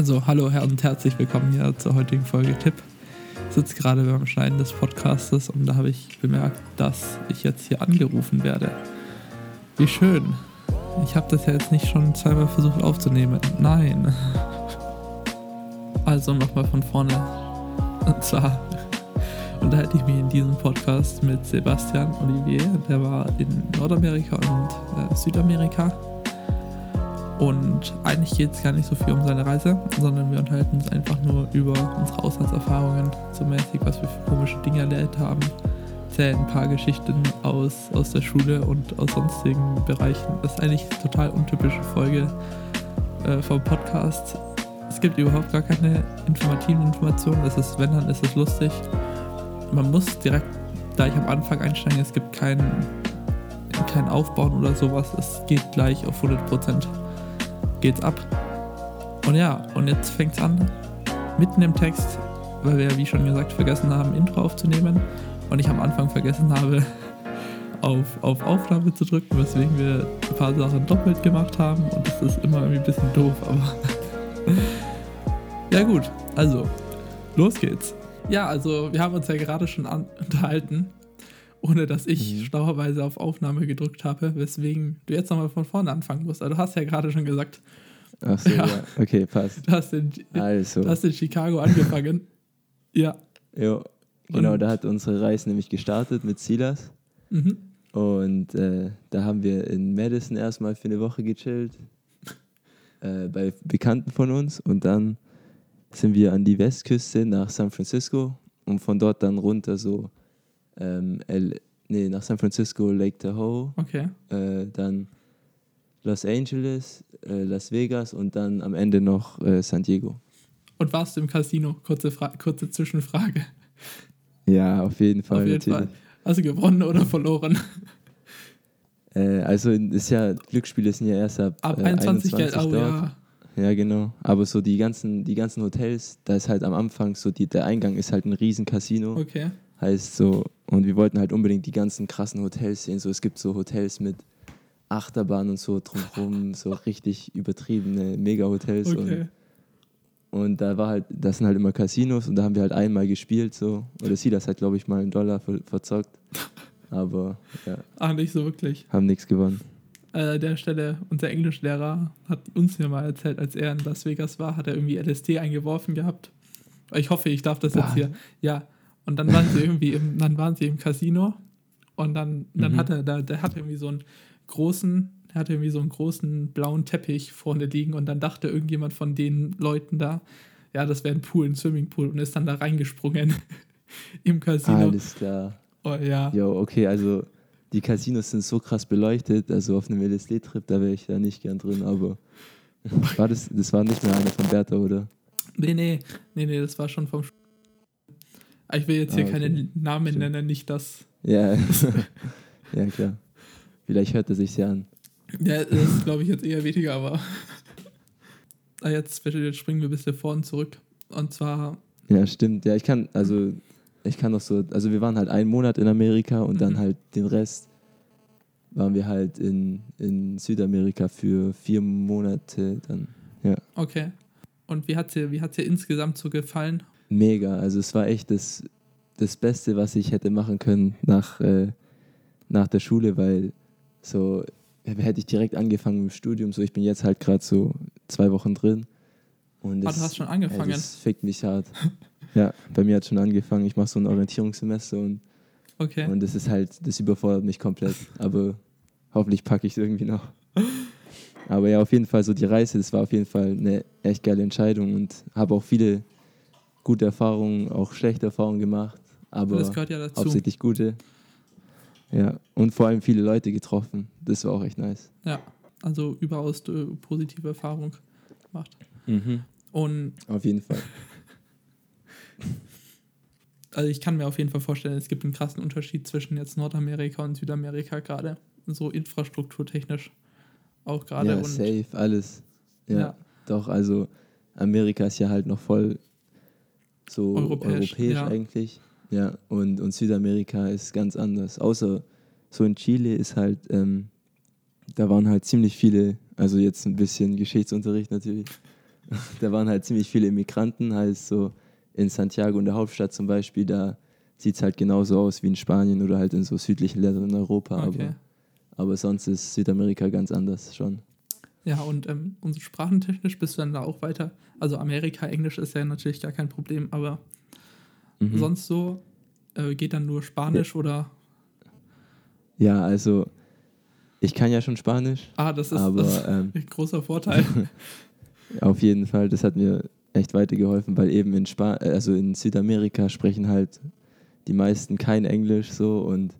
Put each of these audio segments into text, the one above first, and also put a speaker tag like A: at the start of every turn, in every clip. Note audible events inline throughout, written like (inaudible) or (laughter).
A: Also hallo und herzlich willkommen hier zur heutigen Folge Tipp. Ich sitze gerade beim Schneiden des Podcastes und da habe ich bemerkt, dass ich jetzt hier angerufen werde. Wie schön. Ich habe das ja jetzt nicht schon zweimal versucht aufzunehmen. Nein. Also nochmal von vorne. Und zwar unterhalte ich mich in diesem Podcast mit Sebastian Olivier. Der war in Nordamerika und äh, Südamerika und eigentlich geht es gar nicht so viel um seine Reise, sondern wir unterhalten uns einfach nur über unsere Auslandserfahrungen, so mäßig, was wir für komische Dinge erlebt haben, erzählen ein paar Geschichten aus, aus der Schule und aus sonstigen Bereichen. Das ist eigentlich eine total untypische Folge äh, vom Podcast. Es gibt überhaupt gar keine informativen Informationen. Das ist, wenn, dann ist es lustig. Man muss direkt, da ich am Anfang einsteigen, es gibt keinen kein Aufbauen oder sowas. Es geht gleich auf 100 Prozent geht's ab. Und ja, und jetzt fängt's an, mitten im Text, weil wir, wie schon gesagt, vergessen haben, Intro aufzunehmen. Und ich am Anfang vergessen habe, (laughs) auf, auf Aufnahme zu drücken, weswegen wir ein paar Sachen doppelt gemacht haben. Und das ist immer irgendwie ein bisschen doof, aber. (laughs) ja, gut, also, los geht's. Ja, also, wir haben uns ja gerade schon unterhalten, ohne dass ich mhm. schlauerweise auf Aufnahme gedrückt habe, weswegen du jetzt nochmal von vorne anfangen musst. Also, du hast ja gerade schon gesagt,
B: Ach so, ja. ja. Okay, passt.
A: Du hast in, also. du hast in Chicago angefangen. (laughs) ja.
B: Jo, genau, Und da hat unsere Reise nämlich gestartet mit Silas. Mhm. Und äh, da haben wir in Madison erstmal für eine Woche gechillt. Äh, bei Bekannten von uns. Und dann sind wir an die Westküste nach San Francisco und von dort dann runter so ähm, L nee, nach San Francisco, Lake Tahoe.
A: Okay.
B: Äh, dann Los Angeles, äh, Las Vegas und dann am Ende noch äh, San Diego.
A: Und warst du im Casino? Kurze, Fra kurze Zwischenfrage.
B: Ja, auf jeden Fall.
A: Auf jeden natürlich. Fall. Hast du gewonnen oder verloren? (laughs)
B: Äh, also ist ja, Glücksspiele sind ja erst ab,
A: ab 21, 21 Geld, oh, ja.
B: Ja, genau. Aber so die ganzen, die ganzen Hotels, da ist halt am Anfang so, die, der Eingang ist halt ein riesen Casino.
A: Okay.
B: Heißt so, und wir wollten halt unbedingt die ganzen krassen Hotels sehen. So, es gibt so Hotels mit Achterbahn und so drumherum, so (laughs) richtig übertriebene Mega-Hotels.
A: Okay.
B: Und, und da war halt, das sind halt immer Casinos und da haben wir halt einmal gespielt so. Oder sie das hat, glaube ich, mal einen Dollar ver verzockt. (laughs) Aber ja.
A: Ach, nicht so wirklich.
B: Haben nichts gewonnen.
A: Äh, der Stelle, unser Englischlehrer hat uns ja mal erzählt, als er in Las Vegas war, hat er irgendwie LSD eingeworfen gehabt. Ich hoffe, ich darf das jetzt hier. Ja, und dann waren sie (laughs) irgendwie im, dann waren sie im Casino und dann, dann mhm. hat er, da, der hat irgendwie so einen großen, er hatte irgendwie so einen großen blauen Teppich vorne liegen und dann dachte irgendjemand von den Leuten da, ja, das wäre ein Pool, ein Swimmingpool und ist dann da reingesprungen (laughs) im Casino.
B: Alles klar.
A: Oh ja.
B: Jo, okay, also die Casinos sind so krass beleuchtet, also auf einem LSD-Trip, da wäre ich da nicht gern drin, aber (laughs) war das, das war nicht mehr einer von Bertha, oder?
A: Nee, nee, nee, nee, das war schon vom ich will jetzt hier ah, okay. keine Namen Stimmt. nennen, nicht das.
B: Ja, (laughs) ja klar. Vielleicht hört er sich ja an.
A: Ja, das glaube ich jetzt eher weniger, aber (laughs) ah, jetzt, jetzt springen wir ein bisschen vor und zurück. Und zwar.
B: Ja, stimmt. Ja, ich kann, also ich kann noch so, also wir waren halt einen Monat in Amerika und mhm. dann halt den Rest waren wir halt in, in Südamerika für vier Monate dann. Ja.
A: Okay. Und wie hat es dir, dir insgesamt so gefallen?
B: Mega. Also es war echt das, das Beste, was ich hätte machen können nach, äh, nach der Schule, weil so hätte ich direkt angefangen im Studium. So, ich bin jetzt halt gerade so zwei Wochen drin. Und
A: das, ah, du hast schon angefangen?
B: Ey, das fickt mich hart. (laughs) ja, bei mir hat schon angefangen. Ich mache so ein Orientierungssemester und,
A: okay.
B: und das ist halt, das überfordert mich komplett. Aber hoffentlich packe ich es irgendwie noch. (laughs) Aber ja, auf jeden Fall so die Reise, das war auf jeden Fall eine echt geile Entscheidung und habe auch viele gute Erfahrungen, auch schlechte Erfahrungen gemacht, aber
A: das gehört ja dazu.
B: hauptsächlich gute. Ja, und vor allem viele Leute getroffen. Das war auch echt nice.
A: Ja, also überaus äh, positive Erfahrung gemacht.
B: Mhm.
A: Und
B: auf jeden Fall. (laughs)
A: also ich kann mir auf jeden Fall vorstellen, es gibt einen krassen Unterschied zwischen jetzt Nordamerika und Südamerika gerade, so infrastrukturtechnisch auch gerade.
B: Ja, safe, alles. Ja, ja, doch, also Amerika ist ja halt noch voll so europäisch, europäisch ja. eigentlich. Ja, und, und Südamerika ist ganz anders. Außer so in Chile ist halt, ähm, da waren halt ziemlich viele, also jetzt ein bisschen Geschichtsunterricht natürlich. (laughs) da waren halt ziemlich viele Immigranten, heißt so in Santiago in der Hauptstadt zum Beispiel, da sieht es halt genauso aus wie in Spanien oder halt in so südlichen Ländern in Europa. Okay. Aber, aber sonst ist Südamerika ganz anders schon.
A: Ja, und, ähm, und sprachentechnisch bist du dann da auch weiter. Also Amerika, Englisch ist ja natürlich gar kein Problem, aber mhm. sonst so äh, geht dann nur Spanisch ja. oder?
B: Ja, also ich kann ja schon Spanisch.
A: Ah, das ist, aber, das (laughs) ist ähm, ein großer Vorteil. (laughs)
B: auf jeden Fall, das hat mir echt weitergeholfen, weil eben in Span also in Südamerika sprechen halt die meisten kein Englisch so und,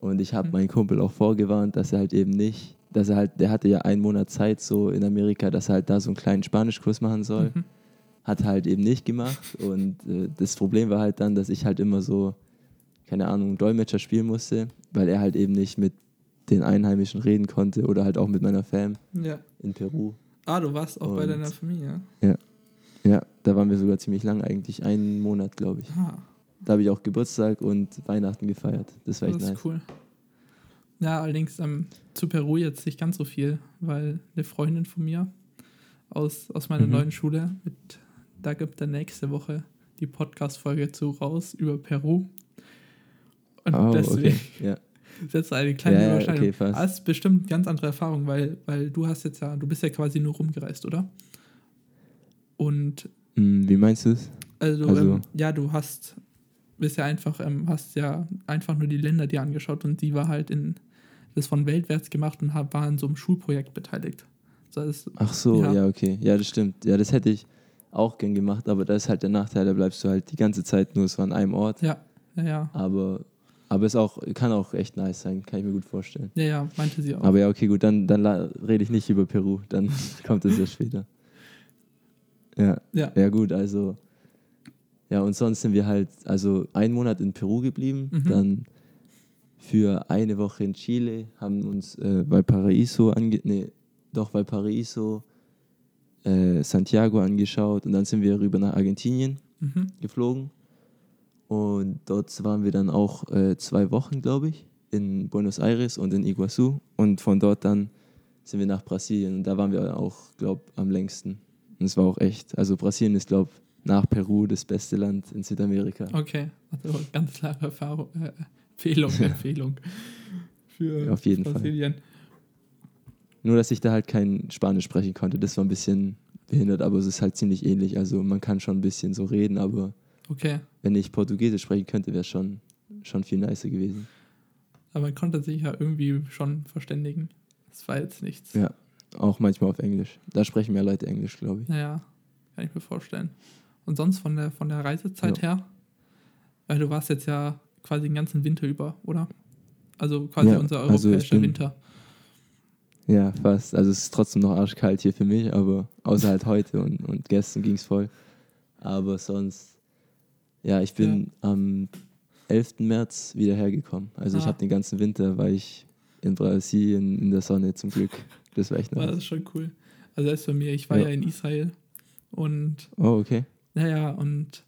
B: und ich habe mhm. meinen Kumpel auch vorgewarnt, dass er halt eben nicht, dass er halt, der hatte ja einen Monat Zeit so in Amerika, dass er halt da so einen kleinen Spanischkurs machen soll. Mhm. Hat halt eben nicht gemacht und äh, das Problem war halt dann, dass ich halt immer so, keine Ahnung, Dolmetscher spielen musste, weil er halt eben nicht mit den Einheimischen reden konnte oder halt auch mit meiner Fam ja. in Peru.
A: Ah, du warst auch und, bei deiner Familie?
B: Ja. Ja, da waren wir sogar ziemlich lang eigentlich, einen Monat, glaube ich. Ah. Da habe ich auch Geburtstag und Weihnachten gefeiert. Das war echt das ist nice. cool.
A: Ja, allerdings ähm, zu Peru jetzt nicht ganz so viel, weil eine Freundin von mir aus, aus meiner mhm. neuen Schule, mit, da gibt er nächste Woche die Podcast-Folge zu raus über Peru. Und oh, deswegen okay. ja. (laughs) setzt eine kleine ja, Überschneidung. Okay, das ist bestimmt eine ganz andere Erfahrung, weil, weil du hast jetzt ja, du bist ja quasi nur rumgereist, oder? Und.
B: Hm, wie meinst du es?
A: Also, also ähm, ja, du hast bist ja einfach, ähm, hast ja einfach nur die Länder dir angeschaut und sie war halt in das von weltwärts gemacht und hab, war in so einem Schulprojekt beteiligt.
B: Das heißt, Ach so, ja. ja, okay. Ja, das stimmt. Ja, das hätte ich auch gern gemacht, aber da ist halt der Nachteil, da bleibst du halt die ganze Zeit nur so an einem Ort.
A: Ja, ja, ja.
B: Aber, aber es auch, kann auch echt nice sein, kann ich mir gut vorstellen.
A: Ja, ja, meinte sie auch.
B: Aber ja, okay, gut, dann, dann rede ich nicht über Peru, dann (laughs) kommt es ja später. Ja. ja. Ja, gut, also ja, und sonst sind wir halt, also einen Monat in Peru geblieben, mhm. dann für eine Woche in Chile, haben uns äh, Valparaiso ange nee, doch Valparaiso, äh, Santiago angeschaut und dann sind wir rüber nach Argentinien mhm. geflogen. Und dort waren wir dann auch äh, zwei Wochen, glaube ich, in Buenos Aires und in Iguazu. Und von dort dann sind wir nach Brasilien. Und da waren wir auch, glaube ich, am längsten. Und es war auch echt. Also Brasilien ist, glaube ich, nach Peru das beste Land in Südamerika.
A: Okay, also ganz klare Erfahrung, äh, Empfehlung, Empfehlung für
B: Auf jeden Brasilien. Fall. Nur, dass ich da halt kein Spanisch sprechen konnte, das war ein bisschen behindert, aber es ist halt ziemlich ähnlich. Also man kann schon ein bisschen so reden, aber
A: okay.
B: wenn ich Portugiesisch sprechen könnte, wäre es schon, schon viel nicer gewesen.
A: Aber man konnte sich ja irgendwie schon verständigen. Das war jetzt nichts.
B: Ja, auch manchmal auf Englisch. Da sprechen mehr Leute Englisch, glaube ich.
A: Ja, kann ich mir vorstellen. Und sonst von der, von der Reisezeit ja. her? Weil du warst jetzt ja quasi den ganzen Winter über, oder? Also quasi ja, unser also europäischer also Winter.
B: Ja, fast. Also es ist trotzdem noch arschkalt hier für mich, aber außer halt heute und, und gestern ging es voll. Aber sonst, ja, ich bin ja. am 11. März wieder hergekommen. Also ah. ich habe den ganzen Winter, war ich in Brasilien in der Sonne zum Glück. Das war echt
A: nice. War das ist schon cool. Also erst bei mir, ich war ja, ja in Israel und
B: oh, okay.
A: Naja, und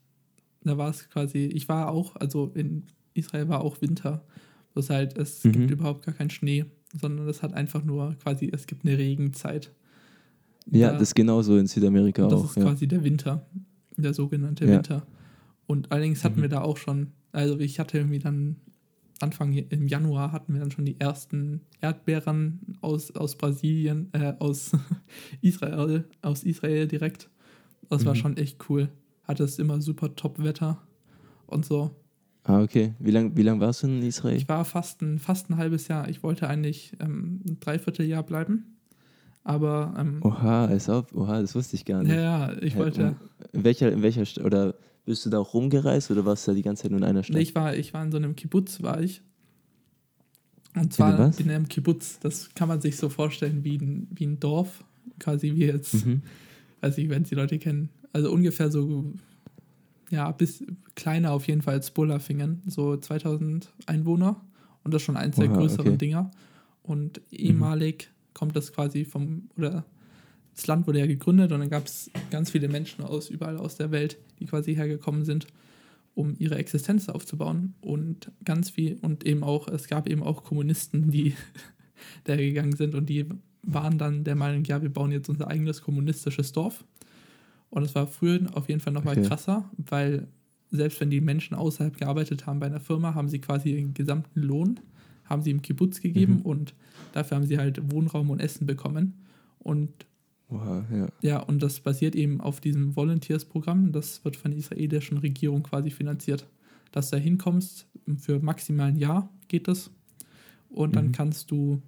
A: da war es quasi, ich war auch, also in Israel war auch Winter. Das halt, es mhm. gibt überhaupt gar keinen Schnee, sondern es hat einfach nur quasi, es gibt eine Regenzeit.
B: Ja, da, das ist genauso in Südamerika
A: das
B: auch.
A: Das ist ja. quasi der Winter, der sogenannte ja. Winter. Und allerdings hatten mhm. wir da auch schon, also ich hatte irgendwie dann Anfang im Januar hatten wir dann schon die ersten Erdbeeren aus, aus Brasilien, äh, aus (laughs) Israel, aus Israel direkt. Das mhm. war schon echt cool. Hatte es immer super Top-Wetter und so.
B: Ah, okay. Wie lange wie lang warst du in Israel?
A: Ich war fast ein, fast ein halbes Jahr. Ich wollte eigentlich ähm, ein Dreivierteljahr bleiben. Aber. Ähm,
B: oha, ist auf. Oha, das wusste ich gar nicht.
A: Ja, ja, ich wollte.
B: In welcher, in welcher Stadt? Oder bist du da auch rumgereist oder warst du da die ganze Zeit nur in einer Stadt?
A: Nee, ich war, ich war in so einem Kibbutz, war ich. Und zwar in, in einem Kibbutz. Das kann man sich so vorstellen wie ein, wie ein Dorf. Quasi wie jetzt. Mhm weiß nicht, wenn es die Leute kennen. Also ungefähr so, ja, bis kleiner auf jeden Fall als Bullerfingen, so 2000 Einwohner. Und das ist schon eins der größeren okay. Dinger. Und ehemalig mhm. kommt das quasi vom, oder das Land wurde ja gegründet und dann gab es ganz viele Menschen aus überall aus der Welt, die quasi hergekommen sind, um ihre Existenz aufzubauen. Und ganz viel, und eben auch, es gab eben auch Kommunisten, die (laughs) da gegangen sind und die waren dann der Meinung, ja, wir bauen jetzt unser eigenes kommunistisches Dorf. Und es war früher auf jeden Fall nochmal okay. krasser, weil selbst wenn die Menschen außerhalb gearbeitet haben bei einer Firma, haben sie quasi den gesamten Lohn, haben sie im Kibbutz gegeben mhm. und dafür haben sie halt Wohnraum und Essen bekommen. Und
B: wow, ja.
A: ja, und das basiert eben auf diesem Volunteers-Programm. Das wird von der israelischen Regierung quasi finanziert. Dass du da hinkommst, für maximal ein Jahr geht das. Und dann mhm. kannst du,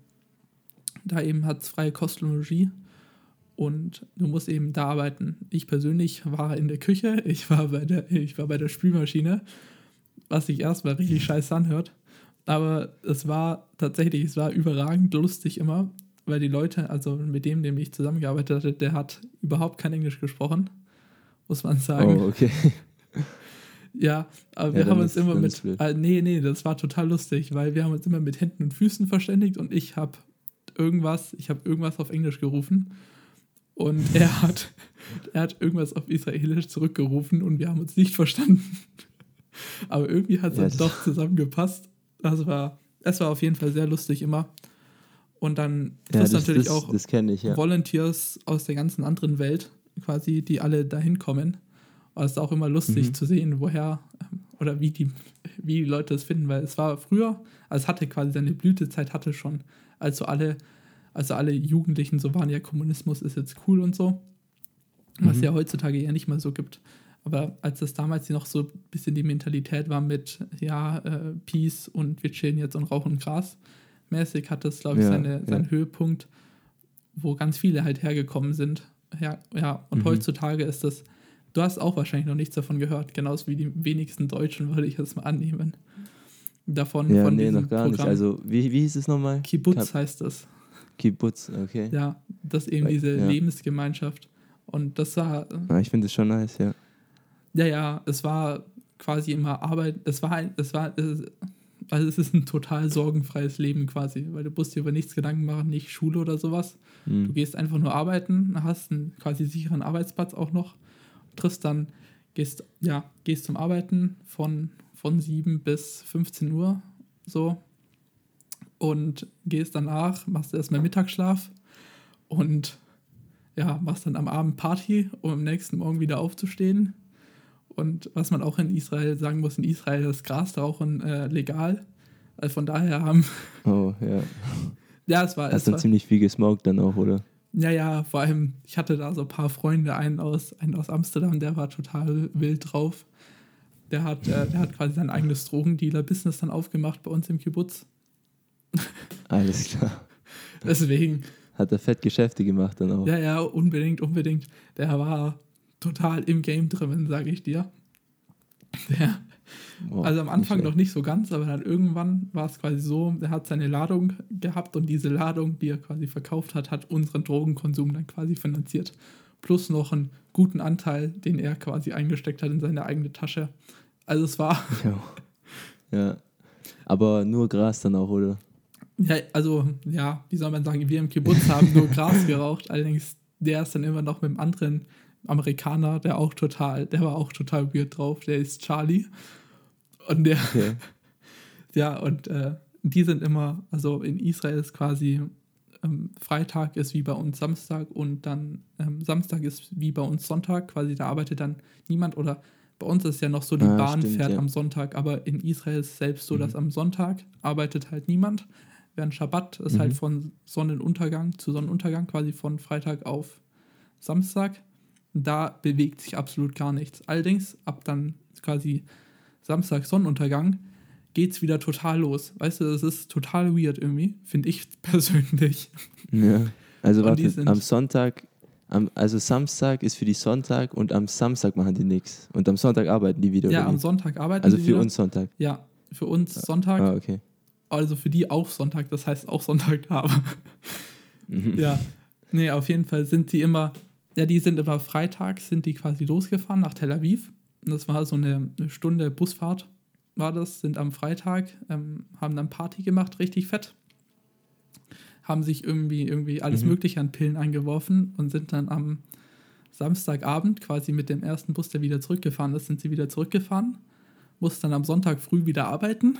A: da eben hat es freie Kostologie und du musst eben da arbeiten. Ich persönlich war in der Küche, ich war bei der, ich war bei der Spülmaschine, was sich erstmal richtig scheiße anhört. Aber es war tatsächlich, es war überragend lustig immer, weil die Leute, also mit dem, dem ich zusammengearbeitet hatte, der hat überhaupt kein Englisch gesprochen, muss man sagen.
B: Oh, okay. (laughs)
A: Ja, aber wir haben uns immer mit. Äh, nee, nee, das war total lustig, weil wir haben uns immer mit Händen und Füßen verständigt und ich habe irgendwas, ich habe irgendwas auf Englisch gerufen und er hat, er hat irgendwas auf Israelisch zurückgerufen und wir haben uns nicht verstanden. Aber irgendwie hat es ja, doch zusammengepasst. Das war, es war auf jeden Fall sehr lustig immer. Und dann
B: ja, das, natürlich das, auch
A: das
B: ich,
A: ja. Volunteers aus der ganzen anderen Welt, quasi, die alle dahin kommen. Aber es ist auch immer lustig mhm. zu sehen, woher oder wie die, wie die Leute es finden, weil es war früher, also es hatte quasi seine Blütezeit, hatte schon, als so alle also alle Jugendlichen so waren ja, Kommunismus ist jetzt cool und so. Was mhm. ja heutzutage eher nicht mehr so gibt. Aber als das damals noch so ein bisschen die Mentalität war mit, ja, äh, Peace und wir chillen jetzt und rauchen Gras, mäßig hat das, glaube ich, ja, seine, seinen ja. Höhepunkt, wo ganz viele halt hergekommen sind. Ja, ja. und mhm. heutzutage ist das, du hast auch wahrscheinlich noch nichts davon gehört, genauso wie die wenigsten Deutschen, würde ich jetzt mal annehmen. Davon,
B: ja, von nee, noch gar Programm. nicht. Also, wie, wie hieß es nochmal?
A: Kibbutz Kap heißt das.
B: Kibbutz, okay.
A: Ja, das eben diese ja. Lebensgemeinschaft. Und das war.
B: Ja, ich finde es schon nice, ja.
A: Ja, ja, es war quasi immer Arbeit. Es war ein, es war, es, also es ist ein total sorgenfreies Leben quasi, weil du musst dir über nichts Gedanken machen, nicht Schule oder sowas. Mhm. Du gehst einfach nur arbeiten, hast einen quasi sicheren Arbeitsplatz auch noch, triffst dann, gehst, ja, gehst zum Arbeiten von, von 7 bis 15 Uhr so und gehst danach, machst erstmal Mittagsschlaf und ja, machst dann am Abend Party, um am nächsten Morgen wieder aufzustehen. Und was man auch in Israel sagen muss, in Israel ist Grasrauchen äh, legal. Also von daher haben.
B: Oh, ja. (laughs)
A: ja, es war.
B: Hast du ziemlich viel gesmoked dann auch, oder?
A: Ja, ja, vor allem, ich hatte da so ein paar Freunde, einen aus, einen aus Amsterdam, der war total wild drauf. Der hat, äh, der hat quasi sein eigenes Drogendealer-Business dann aufgemacht bei uns im Kibbutz. (laughs)
B: Alles klar.
A: Deswegen.
B: Hat er fett Geschäfte gemacht dann auch.
A: Ja, ja, unbedingt, unbedingt. Der war total im Game drin, sage ich dir. Der, wow, also am Anfang noch nicht so ganz, aber dann irgendwann war es quasi so, er hat seine Ladung gehabt und diese Ladung, die er quasi verkauft hat, hat unseren Drogenkonsum dann quasi finanziert. Plus noch einen guten Anteil, den er quasi eingesteckt hat in seine eigene Tasche. Also es war.
B: Ja. ja. Aber nur Gras dann auch, oder?
A: Ja, also, ja, wie soll man sagen, wir im Kibbutz haben nur Gras (laughs) geraucht, allerdings der ist dann immer noch mit einem anderen Amerikaner, der auch total, der war auch total weird drauf, der ist Charlie. Und der, okay. (laughs) ja, und äh, die sind immer, also in Israel ist quasi ähm, Freitag ist wie bei uns Samstag und dann ähm, Samstag ist wie bei uns Sonntag, quasi da arbeitet dann niemand oder bei uns ist ja noch so, die ah, Bahn stimmt, fährt ja. am Sonntag, aber in Israel ist es selbst so, mhm. dass am Sonntag arbeitet halt niemand. Während Schabbat ist halt mhm. halt von Sonnenuntergang zu Sonnenuntergang, quasi von Freitag auf Samstag. Da bewegt sich absolut gar nichts. Allerdings, ab dann quasi Samstag Sonnenuntergang, geht es wieder total los. Weißt du, das ist total weird irgendwie, finde ich (laughs) persönlich.
B: Ja, also warte, am Sonntag am, also Samstag ist für die Sonntag und am Samstag machen die nichts. Und am Sonntag arbeiten die wieder.
A: Ja, am Sonntag arbeiten
B: also
A: die
B: wieder.
A: Also
B: für uns Sonntag.
A: Ja, für uns Sonntag.
B: Ah, okay.
A: Also für die auch Sonntag, das heißt auch Sonntag aber. Mhm. Ja. Nee, auf jeden Fall sind die immer, ja, die sind immer Freitag, sind die quasi losgefahren nach Tel Aviv. Und das war so eine, eine Stunde Busfahrt, war das, sind am Freitag, ähm, haben dann Party gemacht, richtig fett haben sich irgendwie, irgendwie alles mhm. Mögliche an Pillen eingeworfen und sind dann am Samstagabend quasi mit dem ersten Bus, der wieder zurückgefahren ist, sind sie wieder zurückgefahren, mussten dann am Sonntag früh wieder arbeiten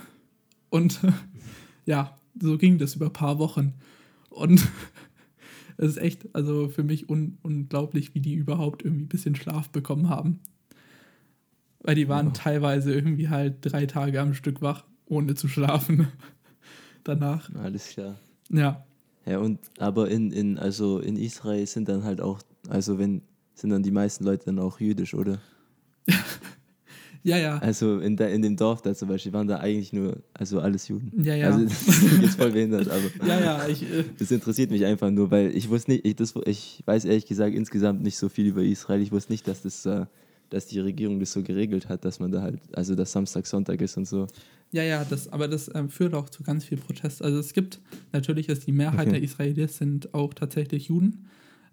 A: und (laughs) ja, so ging das über ein paar Wochen. Und (laughs) Es ist echt, also für mich un unglaublich, wie die überhaupt irgendwie ein bisschen Schlaf bekommen haben. Weil die waren oh. teilweise irgendwie halt drei Tage am Stück wach, ohne zu schlafen. (laughs) Danach.
B: Alles klar.
A: Ja.
B: Ja, und aber in, in, also in Israel sind dann halt auch, also wenn, sind dann die meisten Leute dann auch jüdisch, oder?
A: Ja, ja.
B: Also in, der, in dem Dorf da zum Beispiel waren da eigentlich nur, also alles Juden.
A: Ja, ja.
B: Also (laughs) das ist jetzt voll behindert, aber.
A: ja, ja, ich. Äh
B: das interessiert mich einfach nur, weil ich wusste nicht, ich, das, ich weiß ehrlich gesagt insgesamt nicht so viel über Israel. Ich wusste nicht, dass das, äh, dass die Regierung das so geregelt hat, dass man da halt, also dass Samstag, Sonntag ist und so.
A: Ja, ja, das, aber das ähm, führt auch zu ganz viel Protest. Also es gibt, natürlich ist die Mehrheit okay. der Israelis sind auch tatsächlich Juden.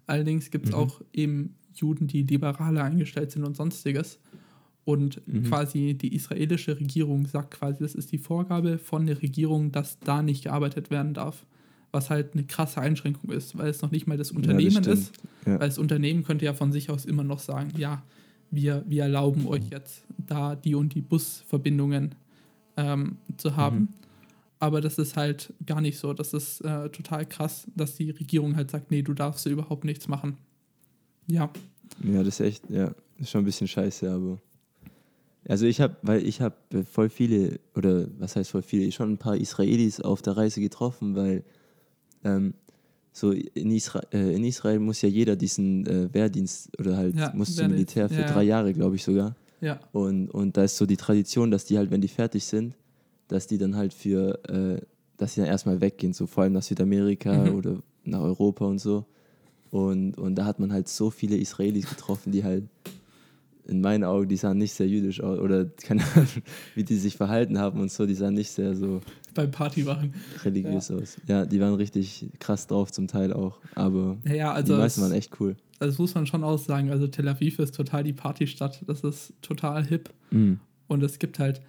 A: Allerdings gibt es mhm. auch eben Juden, die liberaler eingestellt sind und sonstiges. Und mhm. quasi die israelische Regierung sagt quasi, das ist die Vorgabe von der Regierung, dass da nicht gearbeitet werden darf. Was halt eine krasse Einschränkung ist, weil es noch nicht mal das Unternehmen ja, das ist. Ja. Weil das Unternehmen könnte ja von sich aus immer noch sagen, ja, wir, wir erlauben euch jetzt da die und die Busverbindungen ähm, zu haben. Mhm. Aber das ist halt gar nicht so. Das ist äh, total krass, dass die Regierung halt sagt, nee, du darfst überhaupt nichts machen. Ja.
B: Ja, das ist echt, ja, ist schon ein bisschen scheiße, aber. Also ich habe, weil ich habe voll viele, oder was heißt voll viele, schon ein paar Israelis auf der Reise getroffen, weil ähm, so in, Isra äh, in Israel muss ja jeder diesen äh, Wehrdienst oder halt ja, muss zum Militär für ja, drei Jahre, glaube ich sogar.
A: Ja.
B: Und, und da ist so die Tradition, dass die halt, wenn die fertig sind, dass die dann halt für, äh, dass sie dann erstmal weggehen, so vor allem nach Südamerika mhm. oder nach Europa und so. Und, und da hat man halt so viele Israelis getroffen, die halt in meinen Augen, die sahen nicht sehr jüdisch aus oder keine Ahnung, (laughs) wie die sich verhalten haben und so, die sahen nicht sehr so
A: beim Party waren
B: religiös ja. aus. Ja, die waren richtig krass drauf zum Teil auch, aber
A: ja, also
B: die meisten waren echt cool.
A: Also das muss man schon auch sagen, also Tel Aviv ist total die Partystadt, das ist total hip
B: mhm.
A: und es gibt halt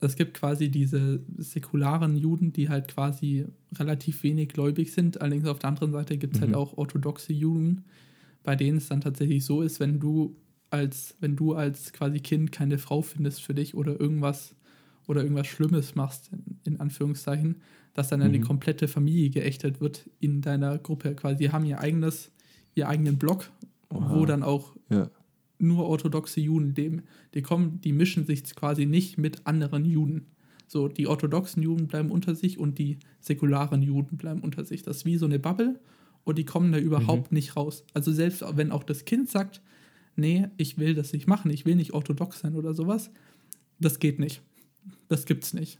A: es gibt quasi diese säkularen Juden, die halt quasi relativ wenig gläubig sind. Allerdings auf der anderen Seite gibt es halt mhm. halt auch orthodoxe Juden, bei denen es dann tatsächlich so ist, wenn du als wenn du als quasi Kind keine Frau findest für dich oder irgendwas oder irgendwas Schlimmes machst, in, Anführungszeichen, dass dann mhm. eine komplette Familie geächtet wird in deiner Gruppe. Quasi, die haben ihr eigenes, ihr eigenen Blog, Oha. wo dann auch
B: ja.
A: nur orthodoxe Juden leben. Die kommen, die mischen sich quasi nicht mit anderen Juden. So, die orthodoxen Juden bleiben unter sich und die säkularen Juden bleiben unter sich. Das ist wie so eine Bubble und die kommen da überhaupt mhm. nicht raus. Also selbst wenn auch das Kind sagt, nee, ich will das nicht machen, ich will nicht orthodox sein oder sowas, das geht nicht. Das gibt's nicht.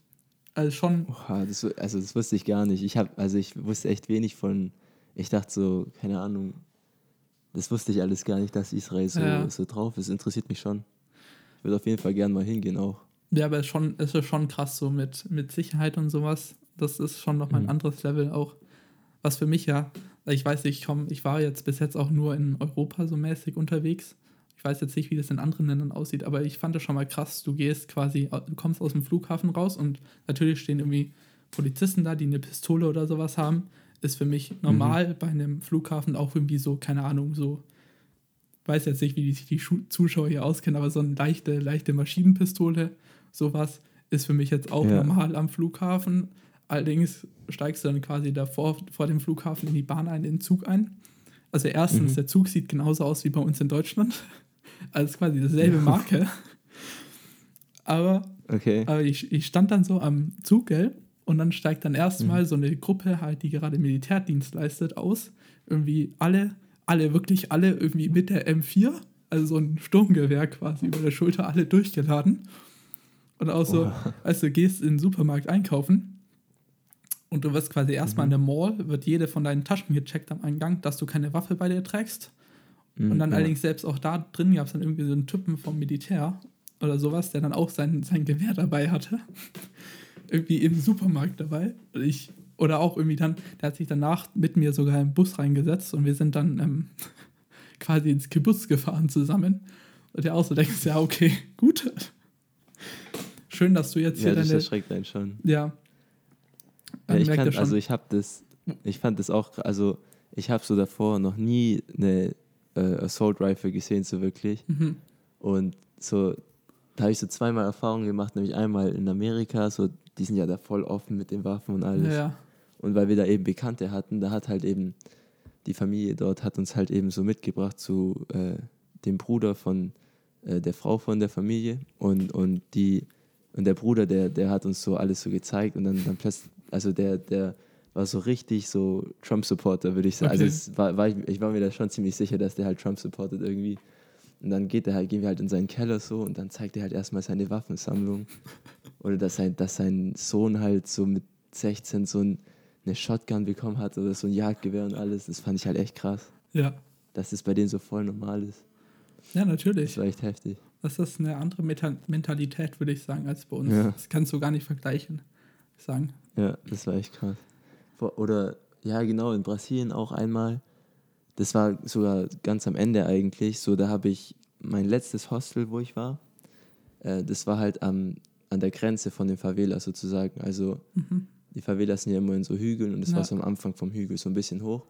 A: Also schon.
B: Oha, das, also das wusste ich gar nicht. Ich habe, also ich wusste echt wenig von. Ich dachte so, keine Ahnung. Das wusste ich alles gar nicht, dass Israel so, ja. so drauf ist. Interessiert mich schon. Ich würde auf jeden Fall gerne mal hingehen auch.
A: Ja, aber es ist schon, es ist schon krass so mit, mit Sicherheit und sowas. Das ist schon nochmal ein mhm. anderes Level auch. Was für mich ja, ich weiß nicht, ich, komm, ich war jetzt bis jetzt auch nur in Europa so mäßig unterwegs. Ich weiß jetzt nicht, wie das in anderen Ländern aussieht, aber ich fand das schon mal krass. Du gehst quasi, du kommst aus dem Flughafen raus und natürlich stehen irgendwie Polizisten da, die eine Pistole oder sowas haben. Ist für mich normal mhm. bei einem Flughafen auch irgendwie so, keine Ahnung, so, weiß jetzt nicht, wie sich die Zuschauer hier auskennen, aber so eine leichte, leichte Maschinenpistole, sowas ist für mich jetzt auch ja. normal am Flughafen. Allerdings steigst du dann quasi davor vor dem Flughafen in die Bahn ein, in den Zug ein. Also erstens, mhm. der Zug sieht genauso aus wie bei uns in Deutschland. Also quasi dieselbe Marke. aber,
B: okay.
A: aber ich, ich stand dann so am Zug, gell? Und dann steigt dann erstmal mhm. so eine Gruppe halt, die gerade Militärdienst leistet, aus. Irgendwie alle, alle, wirklich alle irgendwie mit der M4, also so ein Sturmgewehr quasi über der Schulter, alle durchgeladen. Und auch so, oh. als du gehst in den Supermarkt einkaufen und du wirst quasi erstmal mhm. in der Mall, wird jede von deinen Taschen gecheckt am Eingang, dass du keine Waffe bei dir trägst. Mhm, und dann ja. allerdings selbst auch da drin gab es dann irgendwie so einen Typen vom Militär oder sowas, der dann auch sein, sein Gewehr dabei hatte. (laughs) irgendwie im Supermarkt dabei. Ich, oder auch irgendwie dann, der hat sich danach mit mir sogar im Bus reingesetzt und wir sind dann ähm, (laughs) quasi ins Kibbutz gefahren zusammen. Und der auch so denkt, ja, okay, (laughs) gut. Schön, dass du jetzt
B: ja,
A: hier
B: das deine... erschreckt einen schon.
A: Ja.
B: ja ich kann, also ich habe das, ich fand das auch, also ich habe so davor noch nie eine äh, Assault Rifle gesehen, so wirklich.
A: Mhm.
B: Und so, da habe ich so zweimal Erfahrungen gemacht, nämlich einmal in Amerika, so, die sind ja da voll offen mit den Waffen und alles.
A: Ja.
B: Und weil wir da eben Bekannte hatten, da hat halt eben die Familie dort hat uns halt eben so mitgebracht zu äh, dem Bruder von äh, der Frau von der Familie und, und die und der Bruder, der, der hat uns so alles so gezeigt und dann, dann plötzlich, also der, der war so richtig so Trump-Supporter, würde ich sagen. Also okay. Also war, war ich, ich war mir da schon ziemlich sicher, dass der halt Trump supportet irgendwie. Und dann geht er halt, gehen wir halt in seinen Keller so und dann zeigt er halt erstmal seine Waffensammlung. oder dass sein, dass sein Sohn halt so mit 16 so ein, eine Shotgun bekommen hat oder so ein Jagdgewehr und alles. Das fand ich halt echt krass.
A: Ja.
B: Dass das bei denen so voll normal ist.
A: Ja, natürlich.
B: Das war echt heftig.
A: Das ist eine andere Meta Mentalität, würde ich sagen, als bei uns. Ja. Das kannst du gar nicht vergleichen, sagen.
B: Ja, das war echt krass. Oder, ja, genau, in Brasilien auch einmal. Das war sogar ganz am Ende eigentlich. So, da habe ich mein letztes Hostel, wo ich war. Äh, das war halt am, an der Grenze von den Favelas sozusagen. Also, mhm. die Favelas sind ja immer in so Hügeln und das ja. war so am Anfang vom Hügel so ein bisschen hoch.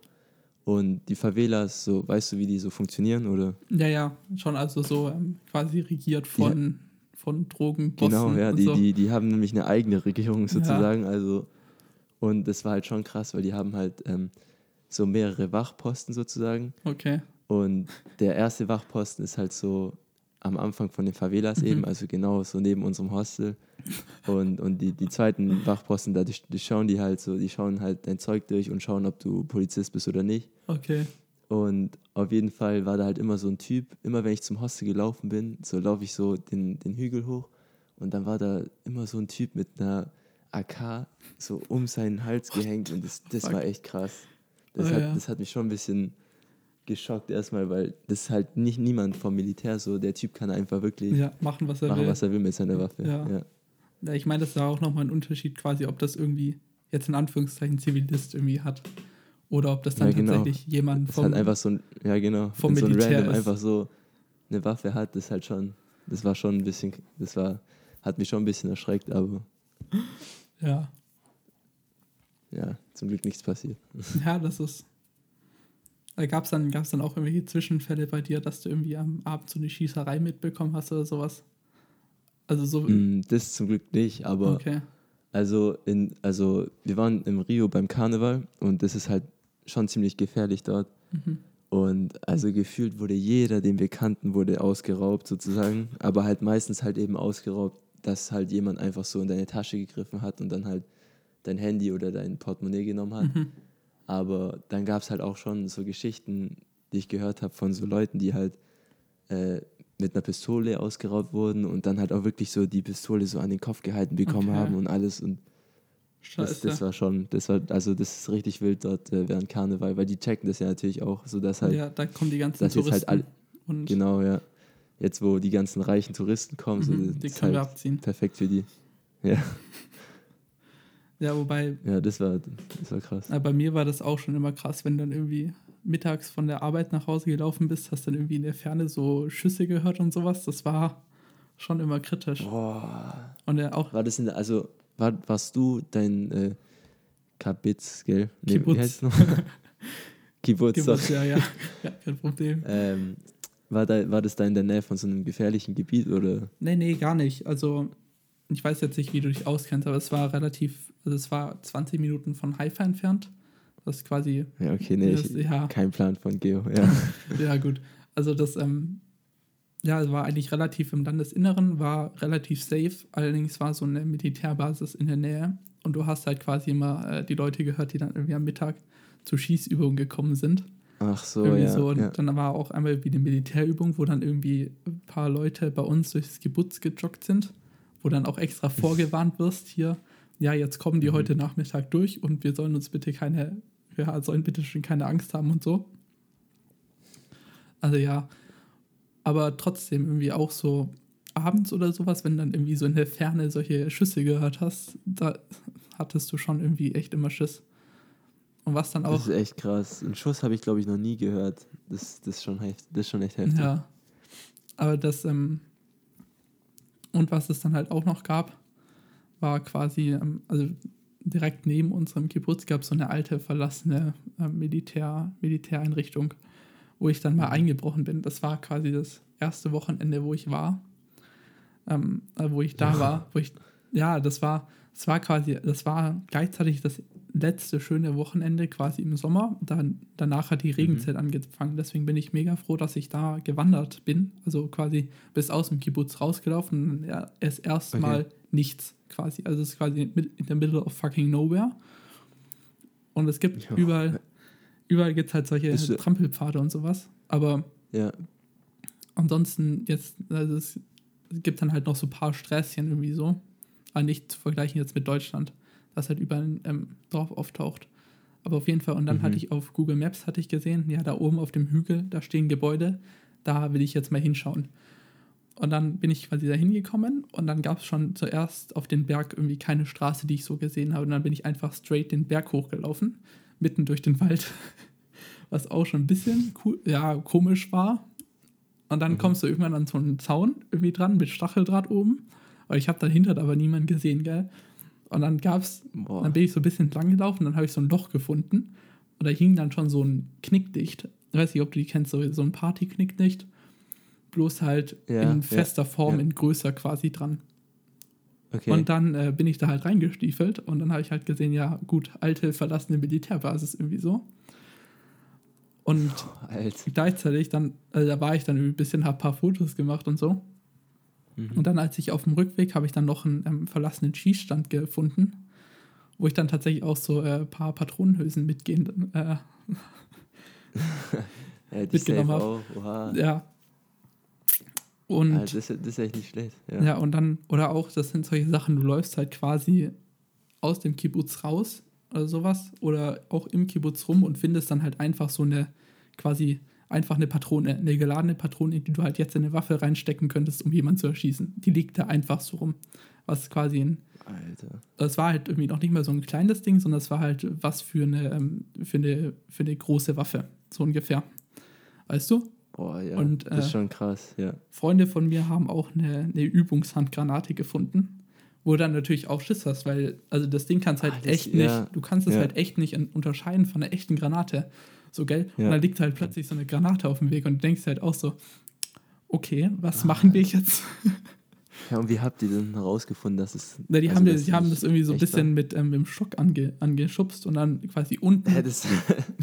B: Und die Favelas, so, weißt du, wie die so funktionieren, oder?
A: Ja, ja, schon also so ähm, quasi regiert von, ja. von Drogenbossen.
B: Genau, ja, die, so. die, die haben nämlich eine eigene Regierung sozusagen, ja. also und das war halt schon krass, weil die haben halt ähm, so mehrere Wachposten sozusagen.
A: Okay.
B: Und der erste Wachposten ist halt so am Anfang von den Favelas mhm. eben, also genau so neben unserem Hostel. Und, und die, die zweiten Wachposten, da die, die schauen die halt so, die schauen halt dein Zeug durch und schauen, ob du Polizist bist oder nicht.
A: Okay.
B: Und auf jeden Fall war da halt immer so ein Typ, immer wenn ich zum Hostel gelaufen bin, so laufe ich so den, den Hügel hoch und dann war da immer so ein Typ mit einer AK so um seinen Hals gehängt und das, das war echt krass. Das, oh, hat, ja. das hat mich schon ein bisschen geschockt erstmal, weil das ist halt nicht niemand vom Militär so. Der Typ kann einfach wirklich
A: ja, machen, was er
B: machen,
A: will.
B: was er will mit seiner Waffe.
A: Ja. ja. ja ich meine, das ist auch nochmal ein Unterschied quasi, ob das irgendwie jetzt in Anführungszeichen Zivilist irgendwie hat oder ob das dann ja, genau. tatsächlich jemand
B: vom, halt einfach so ein, ja genau,
A: vom Militär so ein Random
B: einfach so eine Waffe hat, das halt schon, das war schon ein bisschen, das war, hat mich schon ein bisschen erschreckt, aber (laughs)
A: ja.
B: Ja, zum Glück nichts passiert. (laughs)
A: Ja, das ist. Gab es dann, gab's dann auch irgendwelche Zwischenfälle bei dir, dass du irgendwie am Abend so eine Schießerei mitbekommen hast oder sowas? Also so.
B: Mm, das zum Glück nicht, aber.
A: Okay.
B: Also, in, also wir waren im Rio beim Karneval und das ist halt schon ziemlich gefährlich dort. Mhm. Und also gefühlt wurde jeder, den wir kannten, wurde ausgeraubt sozusagen. Aber halt meistens halt eben ausgeraubt dass halt jemand einfach so in deine Tasche gegriffen hat und dann halt dein Handy oder dein Portemonnaie genommen hat. Mhm. Aber dann gab es halt auch schon so Geschichten, die ich gehört habe von so Leuten, die halt äh, mit einer Pistole ausgeraubt wurden und dann halt auch wirklich so die Pistole so an den Kopf gehalten bekommen okay. haben und alles. Und das, das, war schon, das war, also das ist richtig wild dort äh, während Karneval, weil die checken das ja natürlich auch, so dass halt.
A: Ja, da kommen die ganzen halt Touristen. Halt all,
B: genau, ja jetzt wo die ganzen reichen Touristen kommen, so,
A: mhm, die können halt wir abziehen.
B: Perfekt für die. Ja. (laughs)
A: Ja, wobei.
B: Ja, das war, das war krass.
A: bei mir war das auch schon immer krass, wenn du dann irgendwie mittags von der Arbeit nach Hause gelaufen bist, hast dann irgendwie in der Ferne so Schüsse gehört und sowas. Das war schon immer kritisch.
B: Boah.
A: Und er auch.
B: War das in der, also war, warst du dein äh, Kabitz, gell?
A: Nee, Kibbutz. Wie heißt es noch? (laughs)
B: Kibbutz,
A: Kibbutz ja, ja. ja, kein Problem.
B: Ähm, war, da, war das da in der Nähe von so einem gefährlichen Gebiet oder?
A: Nee, nee, gar nicht. Also ich weiß jetzt nicht, wie du dich auskennst, aber es war relativ, also es war 20 Minuten von Haifa entfernt. Das ist quasi.
B: Ja, okay, nee, das, ich, ja. kein Plan von Geo, ja. (laughs)
A: ja, gut. Also das, ähm, ja, war eigentlich relativ im Landesinneren, war relativ safe. Allerdings war so eine Militärbasis in der Nähe und du hast halt quasi immer äh, die Leute gehört, die dann irgendwie am Mittag zur Schießübung gekommen sind.
B: Ach so, irgendwie ja.
A: So. Und
B: ja.
A: dann war auch einmal wie eine Militärübung, wo dann irgendwie ein paar Leute bei uns durchs Kibbutz gejoggt sind, wo dann auch extra vorgewarnt wirst, hier, ja, jetzt kommen die mhm. heute Nachmittag durch und wir sollen uns bitte keine, wir sollen bitte schon keine Angst haben und so. Also ja, aber trotzdem irgendwie auch so abends oder sowas, wenn dann irgendwie so in der Ferne solche Schüsse gehört hast, da hattest du schon irgendwie echt immer Schiss. Und was dann auch.
B: Das ist echt krass. Einen Schuss habe ich, glaube ich, noch nie gehört. Das, das, ist schon heft, das ist schon echt heftig.
A: Ja. Aber das, ähm, und was es dann halt auch noch gab, war quasi, ähm, also direkt neben unserem Kibbutz gab es so eine alte, verlassene äh, Militär, Militäreinrichtung, wo ich dann mal eingebrochen bin. Das war quasi das erste Wochenende, wo ich war. Ähm, äh, wo ich da ja. war, wo ich, ja, das war, das war quasi, das war gleichzeitig das letzte schöne Wochenende quasi im Sommer. Dann, danach hat die mhm. Regenzeit mhm. angefangen. Deswegen bin ich mega froh, dass ich da gewandert bin. Also quasi bis aus dem Kibbutz rausgelaufen. Ja, es erstmal okay. nichts quasi. Also es ist quasi in der Middle of fucking nowhere. Und es gibt ja. überall, überall gibt es halt solche ist, Trampelpfade und sowas. Aber ja. ansonsten jetzt, also es gibt dann halt noch so ein paar Sträßchen irgendwie so. Aber nicht zu vergleichen jetzt mit Deutschland was halt überall ähm, drauf auftaucht. Aber auf jeden Fall, und dann mhm. hatte ich auf Google Maps hatte ich gesehen, ja, da oben auf dem Hügel, da stehen Gebäude, da will ich jetzt mal hinschauen. Und dann bin ich quasi da hingekommen und dann gab es schon zuerst auf den Berg irgendwie keine Straße, die ich so gesehen habe. Und dann bin ich einfach straight den Berg hochgelaufen, mitten durch den Wald, (laughs) was auch schon ein bisschen cool, ja, komisch war. Und dann mhm. kommst du irgendwann an so einen Zaun irgendwie dran mit Stacheldraht oben. Aber ich habe dahinter aber niemanden gesehen, gell? Und dann gab's, Boah. dann bin ich so ein bisschen lang gelaufen, dann habe ich so ein Loch gefunden und da hing dann schon so ein Knickdicht. Ich weiß nicht, ob du die kennst, so, so ein Party-Knickdicht. Bloß halt ja, in fester ja, Form, ja. in größer quasi dran. Okay. Und dann äh, bin ich da halt reingestiefelt und dann habe ich halt gesehen, ja, gut, alte, verlassene Militärbasis irgendwie so. Und oh, gleichzeitig dann, also da war ich dann ein bisschen, habe ein paar Fotos gemacht und so. Mhm. Und dann, als ich auf dem Rückweg, habe ich dann noch einen ähm, verlassenen Schießstand gefunden, wo ich dann tatsächlich auch so ein äh, paar Patronenhülsen mitgehen, äh, (laughs) ja, mitgenommen habe. Ja. Und,
B: also das, das, ist echt nicht schlecht.
A: Ja. ja, und dann, oder auch, das sind solche Sachen, du läufst halt quasi aus dem Kibbutz raus oder sowas, oder auch im Kibbutz rum und findest dann halt einfach so eine quasi einfach eine Patrone, eine geladene Patrone, die du halt jetzt in eine Waffe reinstecken könntest, um jemanden zu erschießen. Die liegt da einfach so rum. Was quasi ein. Alter. Das war halt irgendwie noch nicht mal so ein kleines Ding, sondern das war halt was für eine, ähm, für eine, für eine große Waffe. So ungefähr. Weißt du?
B: Boah, ja. Und, äh, das ist schon krass, ja.
A: Freunde von mir haben auch eine, eine Übungshandgranate gefunden wo du dann natürlich auch Schiss hast, weil also das Ding kannst halt Ach, das, echt nicht, ja, du kannst es ja. halt echt nicht unterscheiden von einer echten Granate. So, gell? Ja. Und dann liegt halt plötzlich so eine Granate auf dem Weg und du denkst halt auch so, okay, was ah, machen wir jetzt? (laughs)
B: Ja, und wie habt ihr denn herausgefunden, dass es.
A: Na, die, also haben, das, die haben das irgendwie so ein bisschen mit, ähm, dem Stock ange, angeschubst und dann quasi unten. Ja, das,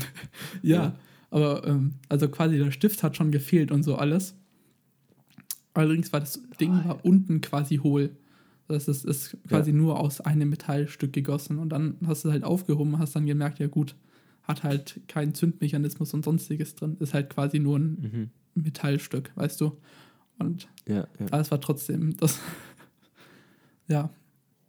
A: (laughs) ja, ja, aber ähm, also quasi der Stift hat schon gefehlt und so alles. Allerdings war das Ding oh, war unten quasi hohl. Das ist, ist quasi ja. nur aus einem Metallstück gegossen und dann hast du es halt aufgehoben und hast dann gemerkt, ja gut, hat halt keinen Zündmechanismus und sonstiges drin. Ist halt quasi nur ein mhm. Metallstück, weißt du? Und ja, ja. das war trotzdem das. (laughs) ja.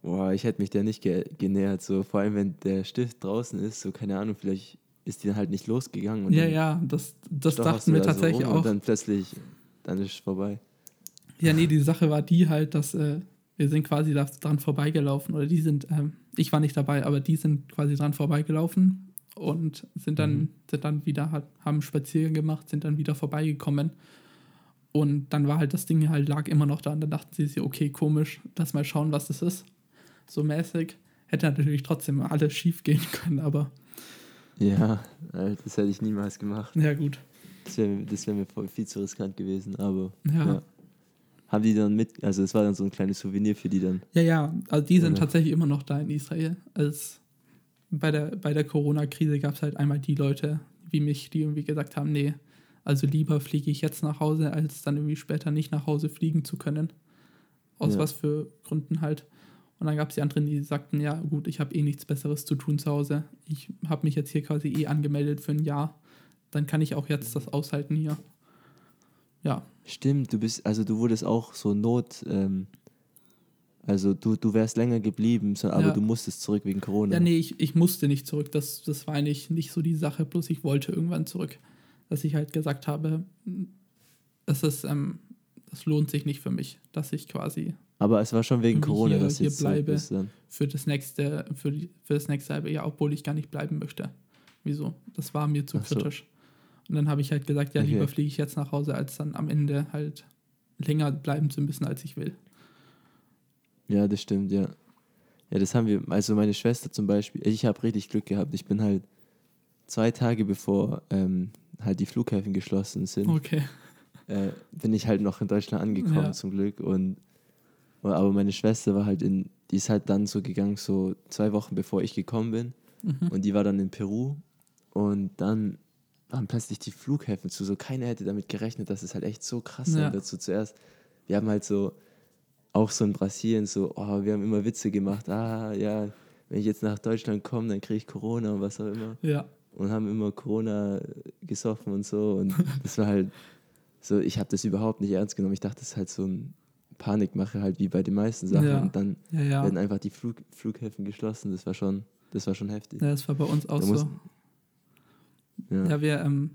B: Boah, ich hätte mich der nicht ge genähert, so vor allem wenn der Stift draußen ist, so keine Ahnung, vielleicht ist die dann halt nicht losgegangen.
A: ja, ja, das, das dachten wir tatsächlich so auch. Und
B: dann plötzlich, dann ist es vorbei.
A: Ja, nee, die Sache war die halt, dass äh, wir sind quasi daran vorbeigelaufen oder die sind, ähm, ich war nicht dabei, aber die sind quasi dran vorbeigelaufen und sind dann, mhm. sind dann wieder, haben Spaziergang gemacht, sind dann wieder vorbeigekommen. Und dann war halt das Ding halt, lag immer noch da und dann dachten sie sich, okay, komisch, lass mal schauen, was das ist. So mäßig. Hätte natürlich trotzdem alles schief gehen können, aber.
B: Ja, das hätte ich niemals gemacht.
A: Ja, gut.
B: Das wäre das wär mir viel zu riskant gewesen, aber. Ja. ja. Haben die dann mit, also es war dann so ein kleines Souvenir für die dann?
A: Ja, ja, also die sind Oder? tatsächlich immer noch da in Israel. Als bei der, bei der Corona-Krise gab es halt einmal die Leute wie mich, die irgendwie gesagt haben, nee, also lieber fliege ich jetzt nach Hause, als dann irgendwie später nicht nach Hause fliegen zu können. Aus ja. was für Gründen halt. Und dann gab es die anderen, die sagten, ja gut, ich habe eh nichts Besseres zu tun zu Hause. Ich habe mich jetzt hier quasi eh angemeldet für ein Jahr. Dann kann ich auch jetzt das aushalten hier. Ja.
B: Stimmt, du bist, also du wurdest auch so Not, ähm, also du, du wärst länger geblieben, so, aber ja. du musstest zurück wegen Corona.
A: Ja, nee, ich, ich musste nicht zurück. Das, das war eigentlich nicht so die Sache, bloß ich wollte irgendwann zurück. Dass ich halt gesagt habe, das ist, ähm, das lohnt sich nicht für mich, dass ich quasi.
B: Aber es war schon wegen Corona,
A: hier, dass ich hier bleibe für das nächste, für, die, für das nächste halbe Jahr, obwohl ich gar nicht bleiben möchte. Wieso? Das war mir zu so. kritisch. Und dann habe ich halt gesagt, ja, okay. lieber fliege ich jetzt nach Hause, als dann am Ende halt länger bleiben zu müssen, als ich will.
B: Ja, das stimmt, ja. Ja, das haben wir, also meine Schwester zum Beispiel, ich habe richtig Glück gehabt. Ich bin halt zwei Tage bevor ähm, halt die Flughäfen geschlossen sind,
A: okay.
B: äh, bin ich halt noch in Deutschland angekommen ja. zum Glück. Und aber meine Schwester war halt in, die ist halt dann so gegangen, so zwei Wochen bevor ich gekommen bin. Mhm. Und die war dann in Peru. Und dann waren plötzlich die Flughäfen zu. So keiner hätte damit gerechnet, dass es halt echt so krass sein ja. wird. So zuerst, wir haben halt so, auch so in Brasilien, so, oh, wir haben immer Witze gemacht. Ah, ja, wenn ich jetzt nach Deutschland komme, dann kriege ich Corona und was auch immer.
A: Ja.
B: Und haben immer Corona gesoffen und so. Und (laughs) das war halt so, ich habe das überhaupt nicht ernst genommen. Ich dachte, das ist halt so ein Panikmache, halt wie bei den meisten Sachen. Ja. Und dann ja, ja. werden einfach die Flug, Flughäfen geschlossen. Das war schon, das war schon heftig.
A: Ja, das war bei uns auch da so. Ja, ja wir, ähm,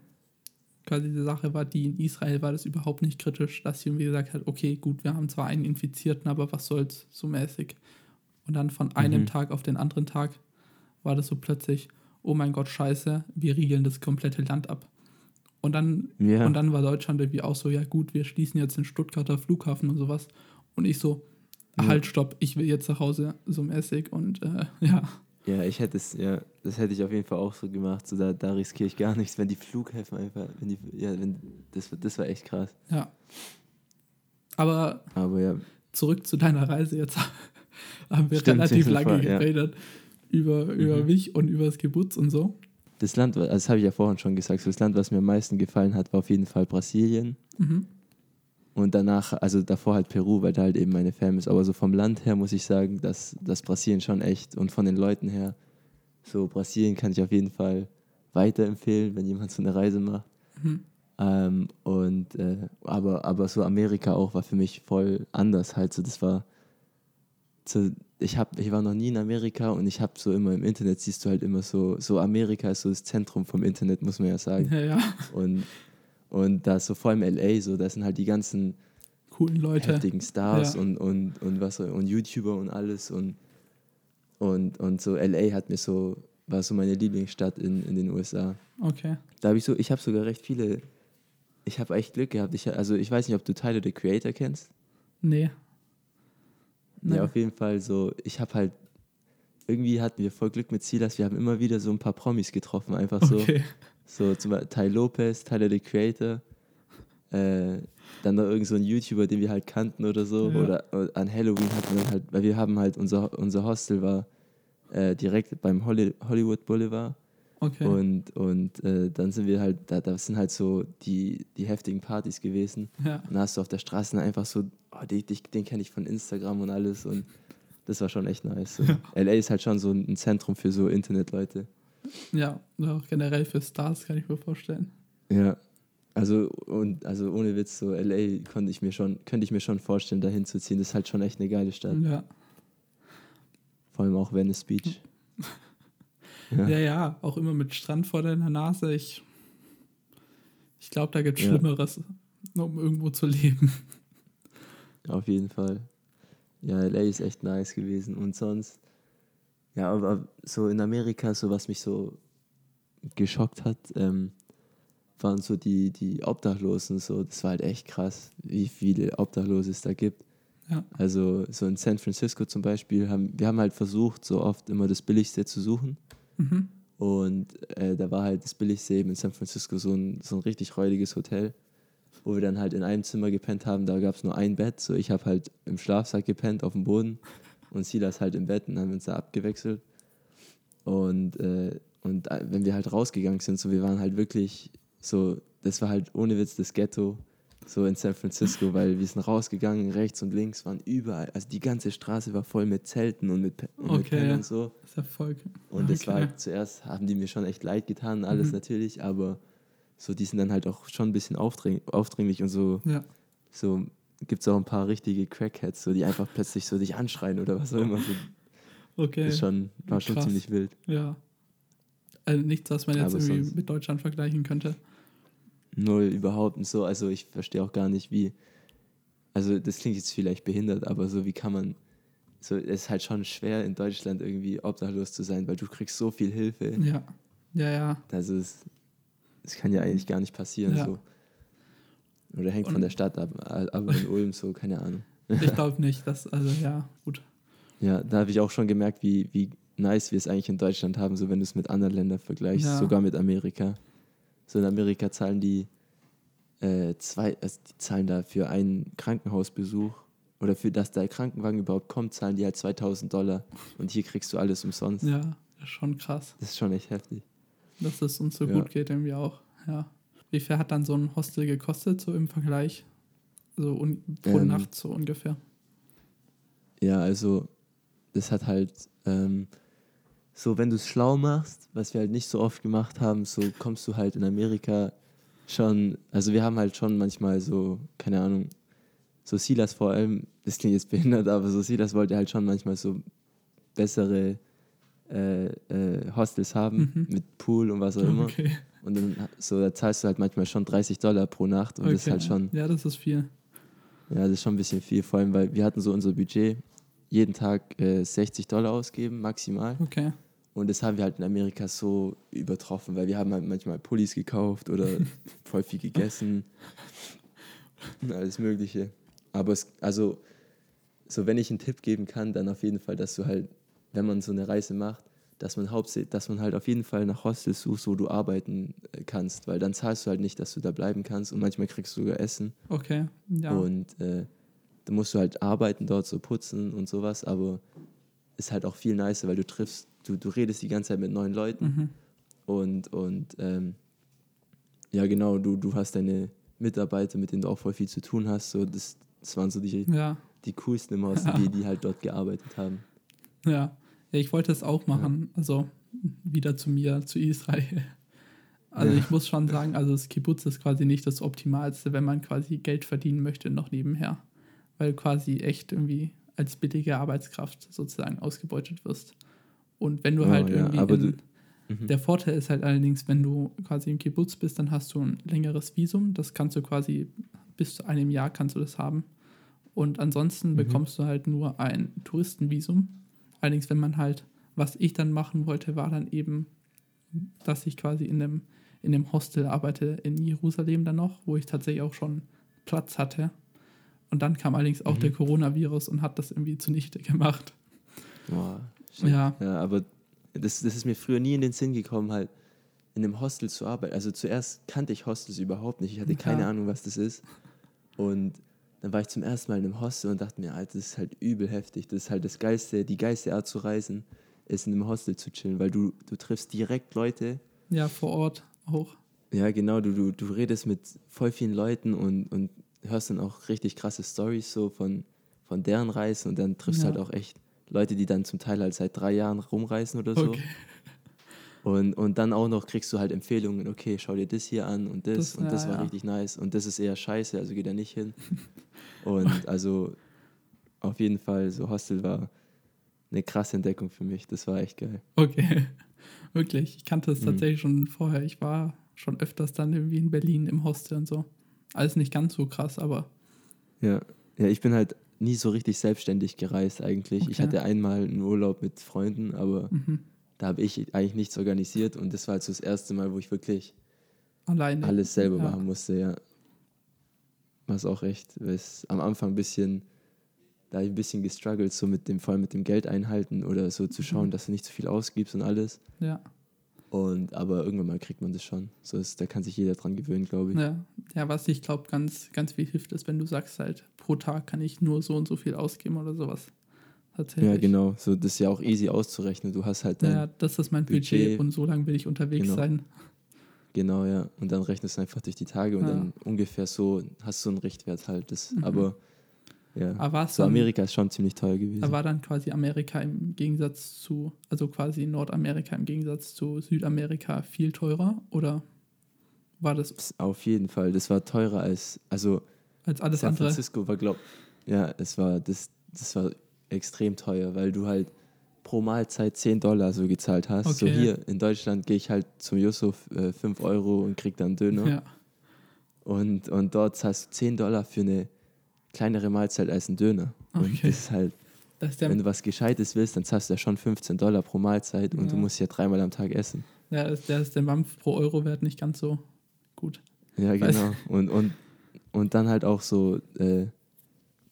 A: quasi die Sache war, die in Israel war das überhaupt nicht kritisch, dass sie irgendwie gesagt hat, okay, gut, wir haben zwar einen Infizierten, aber was soll's so mäßig. Und dann von einem mhm. Tag auf den anderen Tag war das so plötzlich, oh mein Gott, scheiße, wir riegeln das komplette Land ab. Und dann, yeah. und dann war Deutschland irgendwie auch so, ja gut, wir schließen jetzt den Stuttgarter Flughafen und sowas. Und ich so, halt, stopp, ich will jetzt nach Hause, so mäßig. Und äh, (laughs) ja.
B: Ja, ich hätte es, ja, das hätte ich auf jeden Fall auch so gemacht. So, da, da riskiere ich gar nichts, wenn die Flughäfen einfach, wenn die, ja, wenn, das, das war echt krass.
A: Ja. Aber,
B: Aber ja.
A: zurück zu deiner Reise jetzt (laughs) haben wir Stimmt, relativ lange Fall, geredet ja. über, über mhm. mich und über das Geburts und so.
B: Das Land, also das habe ich ja vorhin schon gesagt, so das Land, was mir am meisten gefallen hat, war auf jeden Fall Brasilien. Mhm. Und danach, also davor halt Peru, weil da halt eben meine Fam ist. Aber so vom Land her muss ich sagen, dass, dass Brasilien schon echt und von den Leuten her, so Brasilien kann ich auf jeden Fall weiterempfehlen, wenn jemand so eine Reise macht. Mhm. Ähm, und äh, aber, aber so Amerika auch war für mich voll anders halt. So, das war so, ich hab, ich war noch nie in Amerika und ich habe so immer im Internet siehst du halt immer so, so Amerika ist so das Zentrum vom Internet, muss man ja sagen.
A: Ja, ja.
B: Und und da so vor allem LA, so, das sind halt die ganzen
A: coolen Leute.
B: Heftigen Stars ja. und, und, und was und YouTuber und alles. Und, und, und so LA hat mir so, war so meine Lieblingsstadt in, in den USA.
A: Okay.
B: Da habe ich so, ich habe sogar recht viele, ich habe echt Glück gehabt. Ich, also ich weiß nicht, ob du Tyler the Creator kennst.
A: Nee.
B: Nee, ja, auf jeden Fall so, ich habe halt, irgendwie hatten wir voll Glück mit Silas, wir haben immer wieder so ein paar Promis getroffen, einfach so. Okay. So zum Beispiel Ty Lopez, Tyler the Creator. Äh, dann noch irgend so ein YouTuber, den wir halt kannten oder so. Ja. Oder, oder, an Halloween hatten wir halt, weil wir haben halt, unser, unser Hostel war äh, direkt beim Holly, Hollywood Boulevard.
A: Okay.
B: Und, und äh, dann sind wir halt, da, da sind halt so die, die heftigen Partys gewesen.
A: Ja.
B: Und da hast du auf der Straße einfach so, oh, den, den kenne ich von Instagram und alles. Und das war schon echt nice. So. Ja. LA ist halt schon so ein Zentrum für so Internetleute.
A: Ja, auch generell für Stars kann ich mir vorstellen.
B: Ja, also und also ohne Witz so LA konnte ich mir schon könnte ich mir schon vorstellen dahin zu ziehen. Das ist halt schon echt eine geile Stadt.
A: Ja.
B: Vor allem auch Venice Beach.
A: ja. (laughs) ja, ja, auch immer mit Strand vor deiner Nase. Ich ich glaube, da gibt es Schlimmeres, ja. um irgendwo zu leben.
B: Auf jeden Fall. Ja, LA ist echt nice gewesen und sonst ja, aber so in Amerika, so was mich so geschockt hat, ähm, waren so die, die Obdachlosen. So, das war halt echt krass, wie viele Obdachlose es da gibt.
A: Ja.
B: Also so in San Francisco zum Beispiel, haben, wir haben halt versucht, so oft immer das Billigste zu suchen.
A: Mhm.
B: Und äh, da war halt das Billigste eben in San Francisco so ein, so ein richtig räudiges Hotel, wo wir dann halt in einem Zimmer gepennt haben. Da gab es nur ein Bett. So ich habe halt im Schlafsack gepennt auf dem Boden und Silas halt im Bett und dann haben wir uns da abgewechselt. Und, äh, und äh, wenn wir halt rausgegangen sind, so wir waren halt wirklich so, das war halt ohne Witz das Ghetto, so in San Francisco, weil wir sind rausgegangen, rechts und links waren überall, also die ganze Straße war voll mit Zelten und mit, und
A: okay,
B: mit und so.
A: Das ist Erfolg.
B: Und okay. das war halt zuerst, haben die mir schon echt leid getan, alles mhm. natürlich, aber so, die sind dann halt auch schon ein bisschen aufdring aufdringlich und so,
A: ja.
B: so gibt es auch ein paar richtige Crackheads, so, die einfach plötzlich so dich anschreien oder was auch immer. So.
A: Okay.
B: Das schon, war schon ziemlich wild.
A: Ja. Also nichts, was man jetzt Aber irgendwie mit Deutschland vergleichen könnte.
B: Null, überhaupt nicht so. Also ich verstehe auch gar nicht, wie. Also das klingt jetzt vielleicht behindert, aber so wie kann man. So, es ist halt schon schwer in Deutschland irgendwie obdachlos zu sein, weil du kriegst so viel Hilfe.
A: Ja. Ja, ja.
B: Also es, es kann ja eigentlich gar nicht passieren. Ja. So. Oder hängt Und von der Stadt ab, aber in Ulm so, keine Ahnung.
A: Ich (laughs) glaube nicht, dass, also ja, gut.
B: Ja, da habe ich auch schon gemerkt, wie, wie nice wir es eigentlich in Deutschland haben, so wenn du es mit anderen Ländern vergleichst, ja. sogar mit Amerika. So in Amerika zahlen die äh, zwei, also die zahlen da für einen Krankenhausbesuch oder für dass der Krankenwagen überhaupt kommt, zahlen die halt 2000 Dollar und hier kriegst du alles umsonst.
A: Ja, Schon krass.
B: Das ist schon echt heftig.
A: Dass es uns so ja. gut geht, irgendwie auch. Ja. Wie viel hat dann so ein Hostel gekostet, so im Vergleich? So pro ähm, Nacht so ungefähr.
B: Ja, also das hat halt ähm, so, wenn du es schlau machst, was wir halt nicht so oft gemacht haben, so kommst du halt in Amerika schon, also wir haben halt schon manchmal so, keine Ahnung, so Silas vor allem, das klingt jetzt behindert, aber so Silas wollte halt schon manchmal so bessere äh, äh, Hostels haben mhm. mit Pool und was auch immer. Okay. Und dann so, da zahlst du halt manchmal schon 30 Dollar pro Nacht und okay. das ist halt schon.
A: Ja, das ist viel.
B: Ja, das ist schon ein bisschen viel, vor allem, weil wir hatten so unser Budget, jeden Tag äh, 60 Dollar ausgeben, maximal.
A: Okay.
B: Und das haben wir halt in Amerika so übertroffen, weil wir haben halt manchmal Pullis gekauft oder (laughs) voll viel gegessen. Alles Mögliche. Aber es, also, so wenn ich einen Tipp geben kann, dann auf jeden Fall, dass du halt, wenn man so eine Reise macht, dass man hauptsächlich, dass man halt auf jeden Fall nach Hostels suchst, wo du arbeiten äh, kannst, weil dann zahlst du halt nicht, dass du da bleiben kannst und manchmal kriegst du sogar Essen.
A: Okay, ja.
B: Und äh, dann musst du halt arbeiten dort, so putzen und sowas, aber ist halt auch viel nicer, weil du triffst du, du redest die ganze Zeit mit neuen Leuten mhm. und, und ähm, ja, genau, du, du hast deine Mitarbeiter, mit denen du auch voll viel zu tun hast. So, das, das waren so die, ja. die coolsten immer aus, (laughs) ja. die, die halt dort gearbeitet haben.
A: Ja, ja ich wollte es auch machen. Ja. Also wieder zu mir, zu Israel. Also ja. ich muss schon sagen, also das Kibbutz ist quasi nicht das Optimalste, wenn man quasi Geld verdienen möchte, noch nebenher. Weil quasi echt irgendwie als billige Arbeitskraft sozusagen ausgebeutet wirst. Und wenn du oh, halt irgendwie. In, du, mhm. der Vorteil ist halt allerdings, wenn du quasi im Kibbutz bist, dann hast du ein längeres Visum. Das kannst du quasi bis zu einem Jahr kannst du das haben. Und ansonsten mhm. bekommst du halt nur ein Touristenvisum. Allerdings, wenn man halt, was ich dann machen wollte, war dann eben, dass ich quasi in einem, in einem Hostel arbeite in Jerusalem dann noch, wo ich tatsächlich auch schon Platz hatte. Und dann kam allerdings auch mhm. der Coronavirus und hat das irgendwie zunichte gemacht.
B: Boah, ja. ja, aber das, das ist mir früher nie in den Sinn gekommen, halt in einem Hostel zu arbeiten. Also zuerst kannte ich Hostels überhaupt nicht. Ich hatte keine ja. Ahnung, was das ist. Und dann war ich zum ersten Mal in einem Hostel und dachte mir, Alter, das ist halt übel heftig. Das ist halt das geilste, die geilste Art zu reisen, ist in einem Hostel zu chillen, weil du, du triffst direkt Leute.
A: Ja, vor Ort auch.
B: Ja, genau, du, du, du redest mit voll vielen Leuten und, und hörst dann auch richtig krasse Stories so von, von deren Reisen und dann triffst ja. du halt auch echt Leute, die dann zum Teil halt seit drei Jahren rumreisen oder so. Okay. Und, und dann auch noch kriegst du halt Empfehlungen, okay, schau dir das hier an und das, das und ja, das war ja. richtig nice und das ist eher scheiße, also geht da nicht hin. (laughs) und also auf jeden Fall, so Hostel war eine krasse Entdeckung für mich, das war echt geil.
A: Okay, (laughs) wirklich, ich kannte es mhm. tatsächlich schon vorher, ich war schon öfters dann irgendwie in Berlin im Hostel und so. Alles nicht ganz so krass, aber.
B: Ja, ja ich bin halt nie so richtig selbstständig gereist eigentlich. Okay. Ich hatte einmal einen Urlaub mit Freunden, aber mhm. da habe ich eigentlich nichts organisiert und das war halt so das erste Mal, wo ich wirklich
A: Alleine.
B: alles selber ja. machen musste, ja. Was auch echt, ist am Anfang ein bisschen, da ich ein bisschen gestruggelt, so mit dem, vor allem mit dem Geld einhalten oder so zu schauen, mhm. dass du nicht zu so viel ausgibst und alles.
A: Ja.
B: Und aber irgendwann mal kriegt man das schon. So ist, da kann sich jeder dran gewöhnen, glaube ich.
A: Ja, ja was ich glaube, ganz, ganz viel hilft, ist, wenn du sagst halt, pro Tag kann ich nur so und so viel ausgeben oder sowas.
B: Tatsächlich. Ja, genau. So, das ist ja auch easy auszurechnen. Du hast halt dein
A: Ja, das ist mein Budget, Budget und so lange will ich unterwegs
B: genau.
A: sein.
B: Genau, ja. Und dann rechnest du einfach durch die Tage und ja. dann ungefähr so hast du einen Richtwert halt. Das, mhm. Aber ja. Aber so Amerika ist schon ziemlich teuer gewesen.
A: Da war dann quasi Amerika im Gegensatz zu, also quasi Nordamerika im Gegensatz zu Südamerika viel teurer oder war das?
B: Auf jeden Fall. Das war teurer als, also
A: als alles
B: San
A: andere.
B: Francisco war, glaub, ja, es war, das, das war extrem teuer, weil du halt pro Mahlzeit 10 Dollar so gezahlt hast. Okay. So hier in Deutschland gehe ich halt zum Yusuf äh, 5 Euro und krieg dann Döner. Ja. Und, und dort zahlst du 10 Dollar für eine kleinere Mahlzeit als ein Döner. Okay. Und das ist halt, das wenn du was Gescheites willst, dann zahlst du ja schon 15 Dollar pro Mahlzeit und ja. du musst ja dreimal am Tag essen.
A: Ja, der ist der Mampf pro Euro wert nicht ganz so gut.
B: Ja, genau. Und, und, und dann halt auch so äh,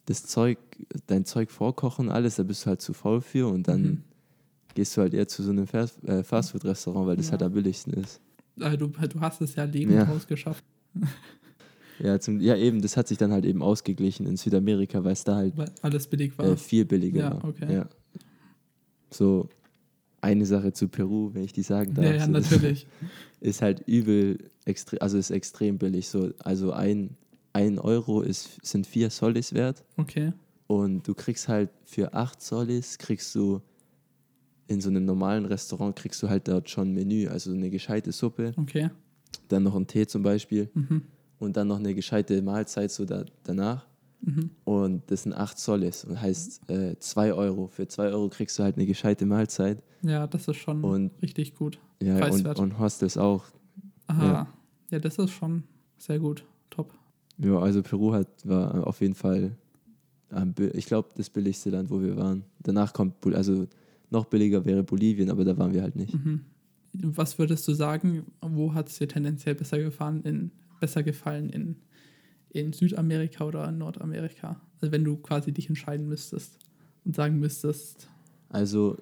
B: das Zeug, dein Zeug vorkochen, alles, da bist du halt zu faul für und dann mhm. gehst du halt eher zu so einem äh, Fastfood-Restaurant, weil das ja. halt am billigsten ist.
A: Also du, du hast es ja lebend ja. rausgeschafft. (laughs)
B: Ja, zum, ja, eben, das hat sich dann halt eben ausgeglichen in Südamerika, weil es da halt
A: weil alles billig war.
B: Äh, viel billiger
A: ja,
B: war.
A: Okay.
B: Ja. So, eine Sache zu Peru, wenn ich die sagen darf.
A: Ja, ja natürlich. (laughs)
B: Ist halt übel, extrem, also ist extrem billig. So, also ein, ein Euro ist, sind vier Solis wert.
A: Okay.
B: Und du kriegst halt für acht Solis, kriegst du in so einem normalen Restaurant, kriegst du halt dort schon ein Menü, also eine gescheite Suppe.
A: Okay.
B: Dann noch ein Tee zum Beispiel. Mhm. Und dann noch eine gescheite Mahlzeit so da, danach. Mhm. Und das sind 8 Solis und heißt 2 äh, Euro. Für 2 Euro kriegst du halt eine gescheite Mahlzeit.
A: Ja, das ist schon und, richtig gut.
B: Ja, und, und Hostels auch.
A: Aha. Ja. ja, das ist schon sehr gut. Top.
B: Ja, also Peru hat, war auf jeden Fall, ich glaube, das billigste Land, wo wir waren. Danach kommt, also noch billiger wäre Bolivien, aber da waren wir halt nicht. Mhm.
A: Was würdest du sagen, wo hat es dir tendenziell besser gefallen in, besser gefallen in in Südamerika oder in Nordamerika? Also wenn du quasi dich entscheiden müsstest und sagen müsstest.
B: Also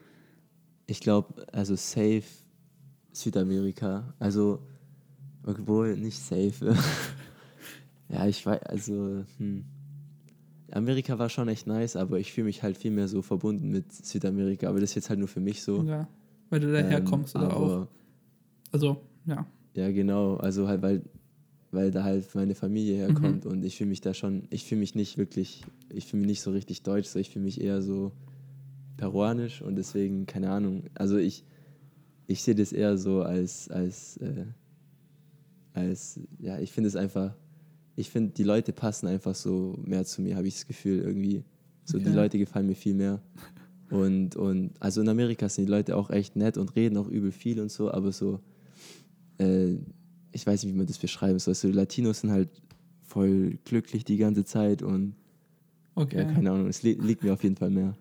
B: ich glaube, also safe Südamerika. Also obwohl nicht safe. (laughs) ja, ich weiß, also hm. Amerika war schon echt nice, aber ich fühle mich halt viel mehr so verbunden mit Südamerika. Aber das ist jetzt halt nur für mich so.
A: Ja, weil du daher ähm, kommst oder auch. Also, ja.
B: Ja, genau. Also halt, weil weil da halt meine Familie herkommt mhm. und ich fühle mich da schon, ich fühle mich nicht wirklich, ich fühle mich nicht so richtig deutsch, so ich fühle mich eher so peruanisch und deswegen, keine Ahnung, also ich, ich sehe das eher so als, als, äh, als, ja, ich finde es einfach, ich finde, die Leute passen einfach so mehr zu mir, habe ich das Gefühl, irgendwie. So, okay. die Leute gefallen mir viel mehr. Und, und also in Amerika sind die Leute auch echt nett und reden auch übel viel und so, aber so, äh, ich weiß nicht, wie man das beschreiben soll. Also Latinos sind halt voll glücklich die ganze Zeit und okay. ja, keine Ahnung, es li liegt mir auf jeden Fall mehr.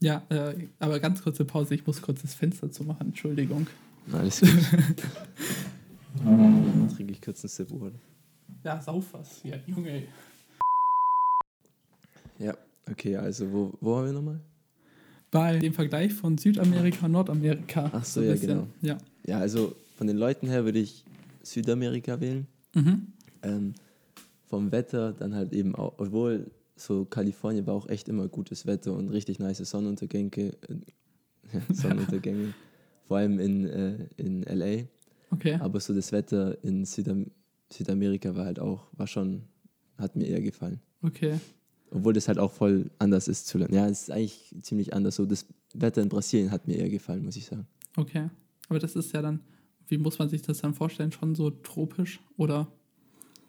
A: Ja, äh, aber ganz kurze Pause, ich muss kurz das Fenster zu machen, Entschuldigung. Alles
B: gut. (laughs) Dann trinke ich kurz einen Sip, oder?
A: Ja, sauf was, ja, Junge.
B: Ja, okay, also wo, wo waren wir nochmal?
A: Bei dem Vergleich von Südamerika und Nordamerika.
B: Ach so, so ja, genau. Ja. ja, also von den Leuten her würde ich Südamerika wählen. Mhm. Ähm, vom Wetter dann halt eben auch, obwohl so Kalifornien war auch echt immer gutes Wetter und richtig nice Sonnenuntergänge. Äh, (laughs) (laughs) Sonnenuntergänge. Vor allem in, äh, in LA.
A: Okay.
B: Aber so das Wetter in Südam Südamerika war halt auch, war schon, hat mir eher gefallen.
A: Okay.
B: Obwohl das halt auch voll anders ist zu lernen. Ja, es ist eigentlich ziemlich anders. So das Wetter in Brasilien hat mir eher gefallen, muss ich sagen.
A: Okay. Aber das ist ja dann wie muss man sich das dann vorstellen? Schon so tropisch oder?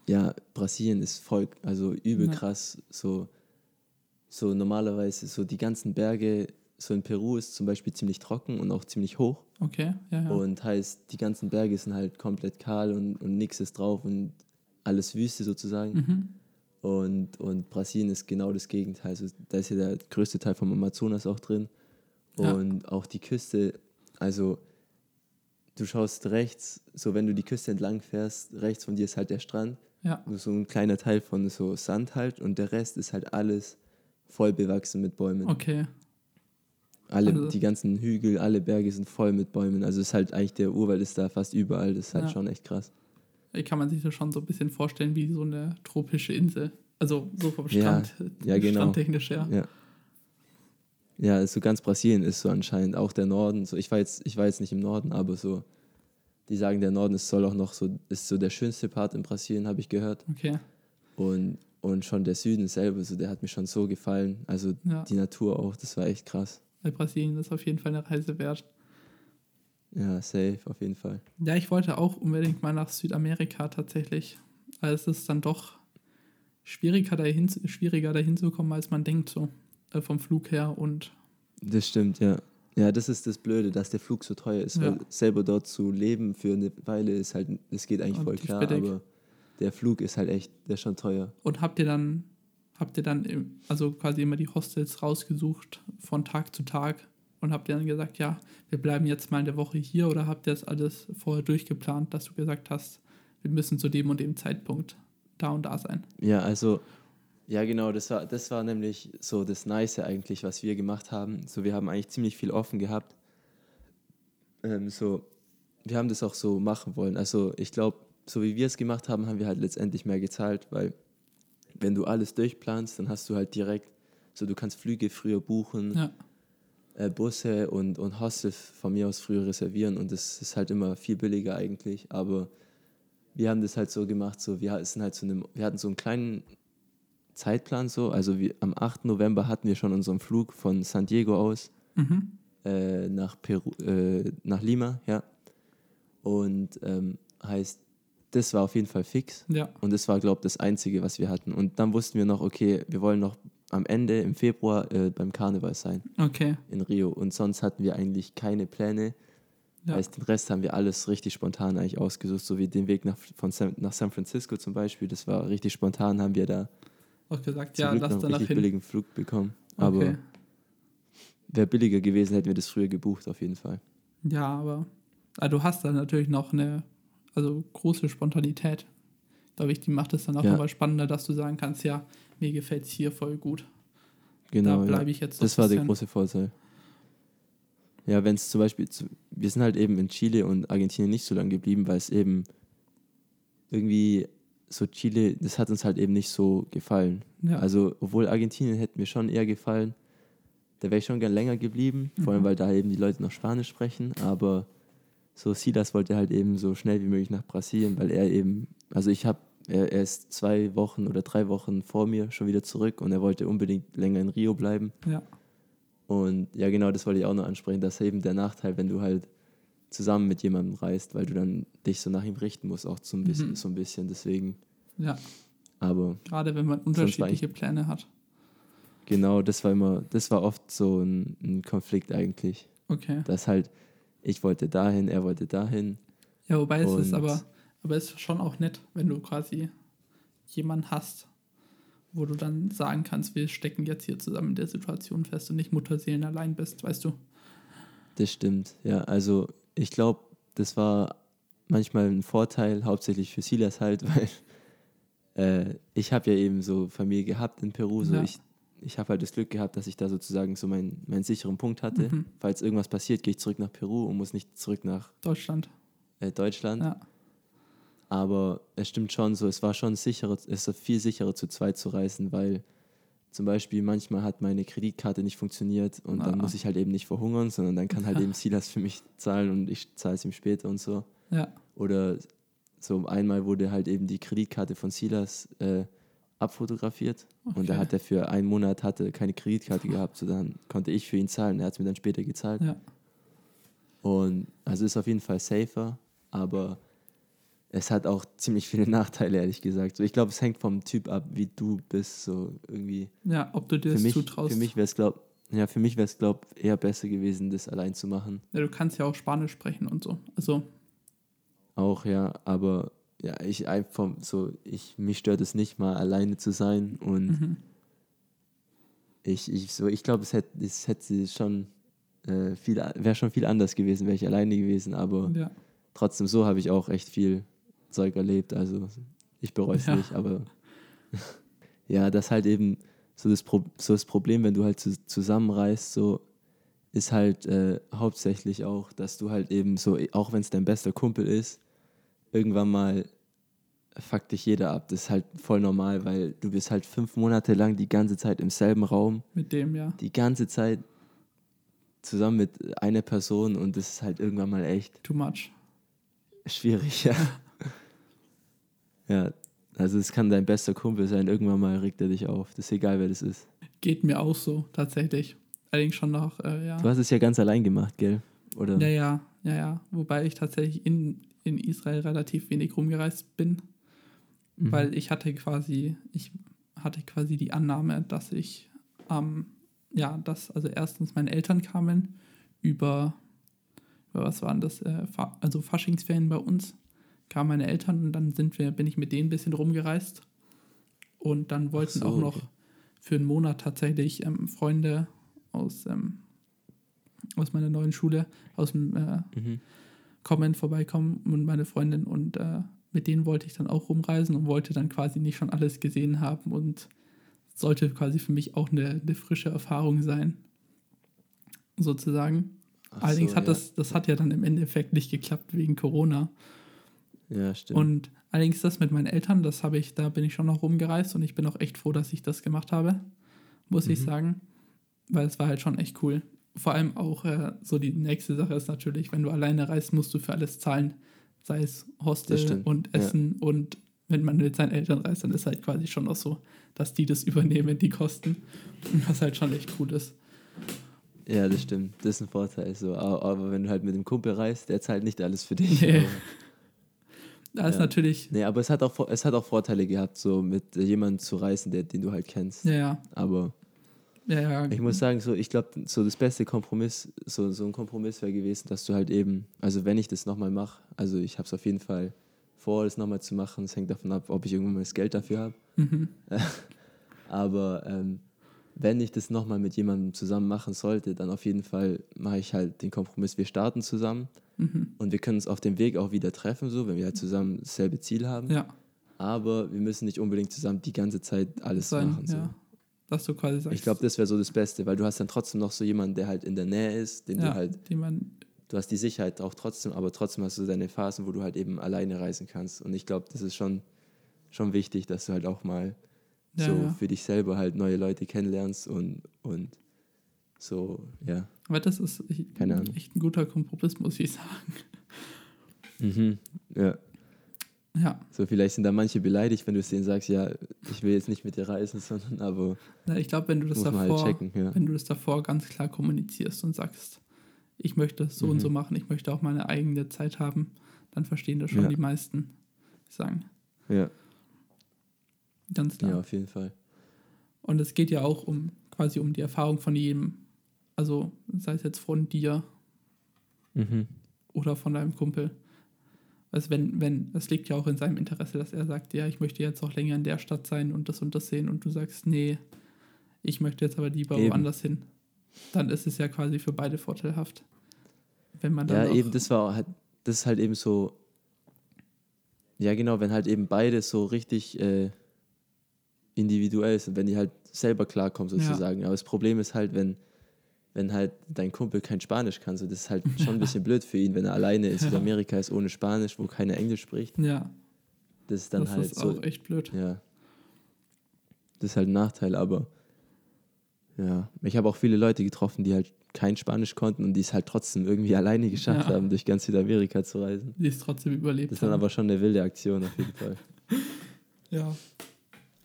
B: Ja, Brasilien ist voll, also übel ja. krass. So, so normalerweise, so die ganzen Berge, so in Peru ist zum Beispiel ziemlich trocken und auch ziemlich hoch.
A: Okay, ja, ja.
B: Und heißt, die ganzen Berge sind halt komplett kahl und, und nichts ist drauf und alles Wüste sozusagen. Mhm. Und, und Brasilien ist genau das Gegenteil. Also da ist ja der größte Teil vom Amazonas auch drin. Und ja. auch die Küste, also du schaust rechts, so wenn du die Küste entlang fährst, rechts von dir ist halt der Strand.
A: Ja.
B: So ein kleiner Teil von so Sand halt und der Rest ist halt alles voll bewachsen mit Bäumen.
A: Okay.
B: Alle, also. die ganzen Hügel, alle Berge sind voll mit Bäumen. Also es ist halt eigentlich der Urwald ist da fast überall. Das ist halt ja. schon echt krass.
A: Kann man sich das schon so ein bisschen vorstellen wie so eine tropische Insel. Also so vom Strand,
B: ja, ja, genau.
A: strandtechnisch, ja.
B: ja. Ja, so ganz Brasilien ist so anscheinend, auch der Norden. So, ich, war jetzt, ich war jetzt nicht im Norden, aber so, die sagen, der Norden ist, soll auch noch so, ist so der schönste Part in Brasilien, habe ich gehört.
A: Okay.
B: Und, und schon der Süden selber, so, der hat mir schon so gefallen. Also ja. die Natur auch, das war echt krass.
A: Bei Brasilien ist auf jeden Fall eine Reise wert.
B: Ja, safe, auf jeden Fall.
A: Ja, ich wollte auch unbedingt mal nach Südamerika tatsächlich. Also es ist dann doch schwieriger dahin, schwieriger dahin zu kommen, als man denkt so äh, vom Flug her und.
B: Das stimmt, ja. Ja, das ist das Blöde, dass der Flug so teuer ist, ja. weil selber dort zu leben für eine Weile ist halt, das geht eigentlich und voll klar, aber der Flug ist halt echt, der ist schon teuer.
A: Und habt ihr dann, habt ihr dann also quasi immer die Hostels rausgesucht von Tag zu Tag und habt ihr dann gesagt, ja, wir bleiben jetzt mal eine Woche hier oder habt ihr das alles vorher durchgeplant, dass du gesagt hast, wir müssen zu dem und dem Zeitpunkt da und da sein?
B: Ja, also ja, genau, das war, das war nämlich so das Nice eigentlich, was wir gemacht haben. So, wir haben eigentlich ziemlich viel offen gehabt. Ähm, so, wir haben das auch so machen wollen. Also ich glaube, so wie wir es gemacht haben, haben wir halt letztendlich mehr gezahlt, weil wenn du alles durchplanst, dann hast du halt direkt, so du kannst Flüge früher buchen.
A: Ja.
B: äh, Busse und, und Hostels von mir aus früher reservieren und das ist halt immer viel billiger eigentlich. Aber wir haben das halt so gemacht, so wir sind halt so einem, wir hatten so einen kleinen Zeitplan so. Also wir, am 8. November hatten wir schon unseren Flug von San Diego aus mhm. äh, nach Peru, äh, nach Lima, ja. Und ähm, heißt, das war auf jeden Fall fix.
A: Ja.
B: Und das war, glaube ich, das Einzige, was wir hatten. Und dann wussten wir noch, okay, wir wollen noch am Ende im Februar äh, beim Karneval sein.
A: Okay.
B: In Rio. Und sonst hatten wir eigentlich keine Pläne. Ja. Heißt, den Rest haben wir alles richtig spontan eigentlich ausgesucht, so wie den Weg nach, von San, nach San Francisco zum Beispiel. Das war richtig spontan, haben wir da
A: auch gesagt, ja, lass da
B: einen richtig billigen Flug bekommen. Aber okay. wäre billiger gewesen, hätten wir das früher gebucht, auf jeden Fall.
A: Ja, aber also du hast dann natürlich noch eine also große Spontanität. Glaube ich, die macht es dann auch ja. spannender, dass du sagen kannst, ja, mir gefällt es hier voll gut.
B: Genau. Da bleibe ja. ich jetzt Das war der große Vorteil. Ja, wenn es zum Beispiel, wir sind halt eben in Chile und Argentinien nicht so lange geblieben, weil es eben irgendwie so Chile, das hat uns halt eben nicht so gefallen. Ja. Also, obwohl Argentinien hätte mir schon eher gefallen, da wäre ich schon gern länger geblieben, mhm. vor allem mhm. weil da eben die Leute noch Spanisch sprechen, aber so Silas wollte halt eben so schnell wie möglich nach Brasilien, weil er eben, also ich habe, er, er, ist zwei Wochen oder drei Wochen vor mir schon wieder zurück und er wollte unbedingt länger in Rio bleiben.
A: Ja.
B: Und ja, genau, das wollte ich auch noch ansprechen, dass eben der Nachteil, wenn du halt zusammen mit jemandem reist, weil du dann dich so nach ihm richten musst, auch so ein bisschen. Mhm. So ein bisschen. Deswegen.
A: Ja.
B: Aber.
A: Gerade wenn man unterschiedliche Pläne hat.
B: Genau, das war immer, das war oft so ein, ein Konflikt eigentlich.
A: Okay.
B: Dass halt, ich wollte dahin, er wollte dahin.
A: Ja, wobei es ist aber, aber es ist schon auch nett, wenn du quasi jemanden hast, wo du dann sagen kannst, wir stecken jetzt hier zusammen in der Situation fest und nicht Mutterseelen allein bist, weißt du?
B: Das stimmt, ja. Also ich glaube, das war manchmal ein Vorteil, hauptsächlich für Silas halt, (laughs) weil äh, ich habe ja eben so Familie gehabt in Peru. So ja. Ich, ich habe halt das Glück gehabt, dass ich da sozusagen so meinen, meinen sicheren Punkt hatte. Mhm. Falls irgendwas passiert, gehe ich zurück nach Peru und muss nicht zurück nach
A: Deutschland.
B: Äh, Deutschland.
A: Ja.
B: Aber es stimmt schon so, es war schon sicherer, es ist viel sicherer zu zweit zu reisen, weil zum Beispiel manchmal hat meine Kreditkarte nicht funktioniert und ah. dann muss ich halt eben nicht verhungern, sondern dann kann halt (laughs) eben Silas für mich zahlen und ich zahle es ihm später und so.
A: Ja.
B: Oder so einmal wurde halt eben die Kreditkarte von Silas äh, abfotografiert okay. und da hat er für einen Monat hatte keine Kreditkarte gehabt, so dann konnte ich für ihn zahlen. Er hat es mir dann später gezahlt.
A: Ja.
B: Und also ist auf jeden Fall safer, aber es hat auch ziemlich viele Nachteile, ehrlich gesagt. So, ich glaube, es hängt vom Typ ab, wie du bist, so irgendwie.
A: Ja, ob du dir das
B: mich,
A: zutraust.
B: Für mich wäre es, glaube ja, für mich wäre es, glaube eher besser gewesen, das allein zu machen.
A: Ja, du kannst ja auch Spanisch sprechen und so. Also.
B: Auch, ja, aber ja, ich einfach so, ich, mich stört es nicht mal, alleine zu sein und mhm. ich, ich so, ich glaube, es hätte, es hätte schon äh, viel, wäre schon viel anders gewesen, wäre ich alleine gewesen, aber
A: ja.
B: trotzdem so habe ich auch echt viel Zeug erlebt. Also ich bereue es ja. nicht, aber (laughs) ja, das halt eben so das, Pro so das Problem, wenn du halt zu zusammenreist, so ist halt äh, hauptsächlich auch, dass du halt eben so, auch wenn es dein bester Kumpel ist, irgendwann mal fuckt dich jeder ab. Das ist halt voll normal, weil du bist halt fünf Monate lang die ganze Zeit im selben Raum.
A: Mit dem, ja.
B: Die ganze Zeit zusammen mit einer Person und das ist halt irgendwann mal echt.
A: Too much.
B: Schwierig, ja. (laughs) Ja, also es kann dein bester Kumpel sein, irgendwann mal regt er dich auf. Das ist egal, wer das ist.
A: Geht mir auch so, tatsächlich. Allerdings schon noch, äh, ja.
B: Du hast es ja ganz allein gemacht, gell? Oder?
A: Ja, ja, ja, ja. Wobei ich tatsächlich in, in Israel relativ wenig rumgereist bin. Mhm. Weil ich hatte quasi, ich hatte quasi die Annahme, dass ich, ähm, ja, dass also erstens meine Eltern kamen über, über was waren das, äh, also Faschingsferien bei uns kamen meine Eltern und dann sind wir, bin ich mit denen ein bisschen rumgereist. Und dann wollten so, auch noch okay. für einen Monat tatsächlich ähm, Freunde aus, ähm, aus meiner neuen Schule, aus dem äh, mhm. Comment vorbeikommen und meine Freundin und äh, mit denen wollte ich dann auch rumreisen und wollte dann quasi nicht schon alles gesehen haben und sollte quasi für mich auch eine, eine frische Erfahrung sein, sozusagen. Ach Allerdings so, hat ja. das, das hat ja dann im Endeffekt nicht geklappt wegen Corona.
B: Ja, stimmt.
A: Und allerdings das mit meinen Eltern, das habe ich, da bin ich schon noch rumgereist und ich bin auch echt froh, dass ich das gemacht habe, muss mhm. ich sagen. Weil es war halt schon echt cool. Vor allem auch äh, so die nächste Sache ist natürlich, wenn du alleine reist, musst du für alles zahlen. Sei es Hostel und Essen ja. und wenn man mit seinen Eltern reist, dann ist halt quasi schon auch so, dass die das (laughs) übernehmen, die Kosten. Was halt schon echt cool ist.
B: Ja, das stimmt. Das ist ein Vorteil. So. Aber wenn du halt mit dem Kumpel reist, der zahlt nicht alles für dich. Nee. (laughs) Da ist ja. natürlich. Nee, aber es hat, auch, es hat auch Vorteile gehabt, so mit jemandem zu reisen, der, den du halt kennst. Ja, ja. Aber ja, ja. ich muss sagen, so, ich glaube, so das beste Kompromiss, so, so ein Kompromiss wäre gewesen, dass du halt eben, also wenn ich das nochmal mache, also ich habe es auf jeden Fall vor, das nochmal zu machen. Es hängt davon ab, ob ich irgendwann mal das Geld dafür habe. Mhm. (laughs) aber ähm, wenn ich das nochmal mit jemandem zusammen machen sollte, dann auf jeden Fall mache ich halt den Kompromiss, wir starten zusammen mhm. und wir können uns auf dem Weg auch wieder treffen, so, wenn wir halt zusammen dasselbe Ziel haben. Ja. Aber wir müssen nicht unbedingt zusammen die ganze Zeit alles Sein, machen. So. Ja. Dass du quasi sagst. Ich glaube, das wäre so das Beste, weil du hast dann trotzdem noch so jemanden, der halt in der Nähe ist, den ja, du halt. du hast die Sicherheit auch trotzdem, aber trotzdem hast du deine Phasen, wo du halt eben alleine reisen kannst. Und ich glaube, das ist schon, schon wichtig, dass du halt auch mal ja, so ja. für dich selber halt neue Leute kennenlernst und, und so, ja.
A: Aber das ist Ahnung. echt ein guter Kompromiss, muss ich sagen.
B: Mhm, ja. Ja. So, vielleicht sind da manche beleidigt, wenn du es denen sagst, ja, ich will jetzt nicht mit dir reisen, (laughs) sondern aber.
A: Ja, ich glaube, wenn du das halt davor, halt checken, ja. wenn du das davor ganz klar kommunizierst und sagst, ich möchte so mhm. und so machen, ich möchte auch meine eigene Zeit haben, dann verstehen das schon ja. die meisten sagen. Ja. Ganz klar. Ja,
B: auf jeden Fall.
A: Und es geht ja auch um quasi um die Erfahrung von jedem. Also sei es jetzt von dir mhm. oder von deinem Kumpel. Also wenn, wenn, es liegt ja auch in seinem Interesse, dass er sagt, ja, ich möchte jetzt auch länger in der Stadt sein und das und das sehen und du sagst, nee, ich möchte jetzt aber lieber eben. woanders hin. Dann ist es ja quasi für beide vorteilhaft.
B: Wenn man dann ja, eben, das war halt, das ist halt eben so, ja genau, wenn halt eben beide so richtig äh, individuell sind, wenn die halt selber klarkommen sozusagen. Ja. Aber das Problem ist halt, wenn, wenn halt dein Kumpel kein Spanisch kann, so das ist halt schon ein bisschen blöd für ihn, wenn er alleine in (laughs) Südamerika ist ohne Spanisch, wo keiner Englisch spricht. Ja. Das ist dann das halt ist so. auch echt blöd. Ja. Das ist halt ein Nachteil, aber ja, ich habe auch viele Leute getroffen, die halt kein Spanisch konnten und die es halt trotzdem irgendwie (laughs) alleine geschafft ja. haben, durch ganz Südamerika zu reisen.
A: Die es trotzdem überlebt
B: Das ist dann haben. aber schon eine wilde Aktion auf jeden Fall. (laughs)
A: ja.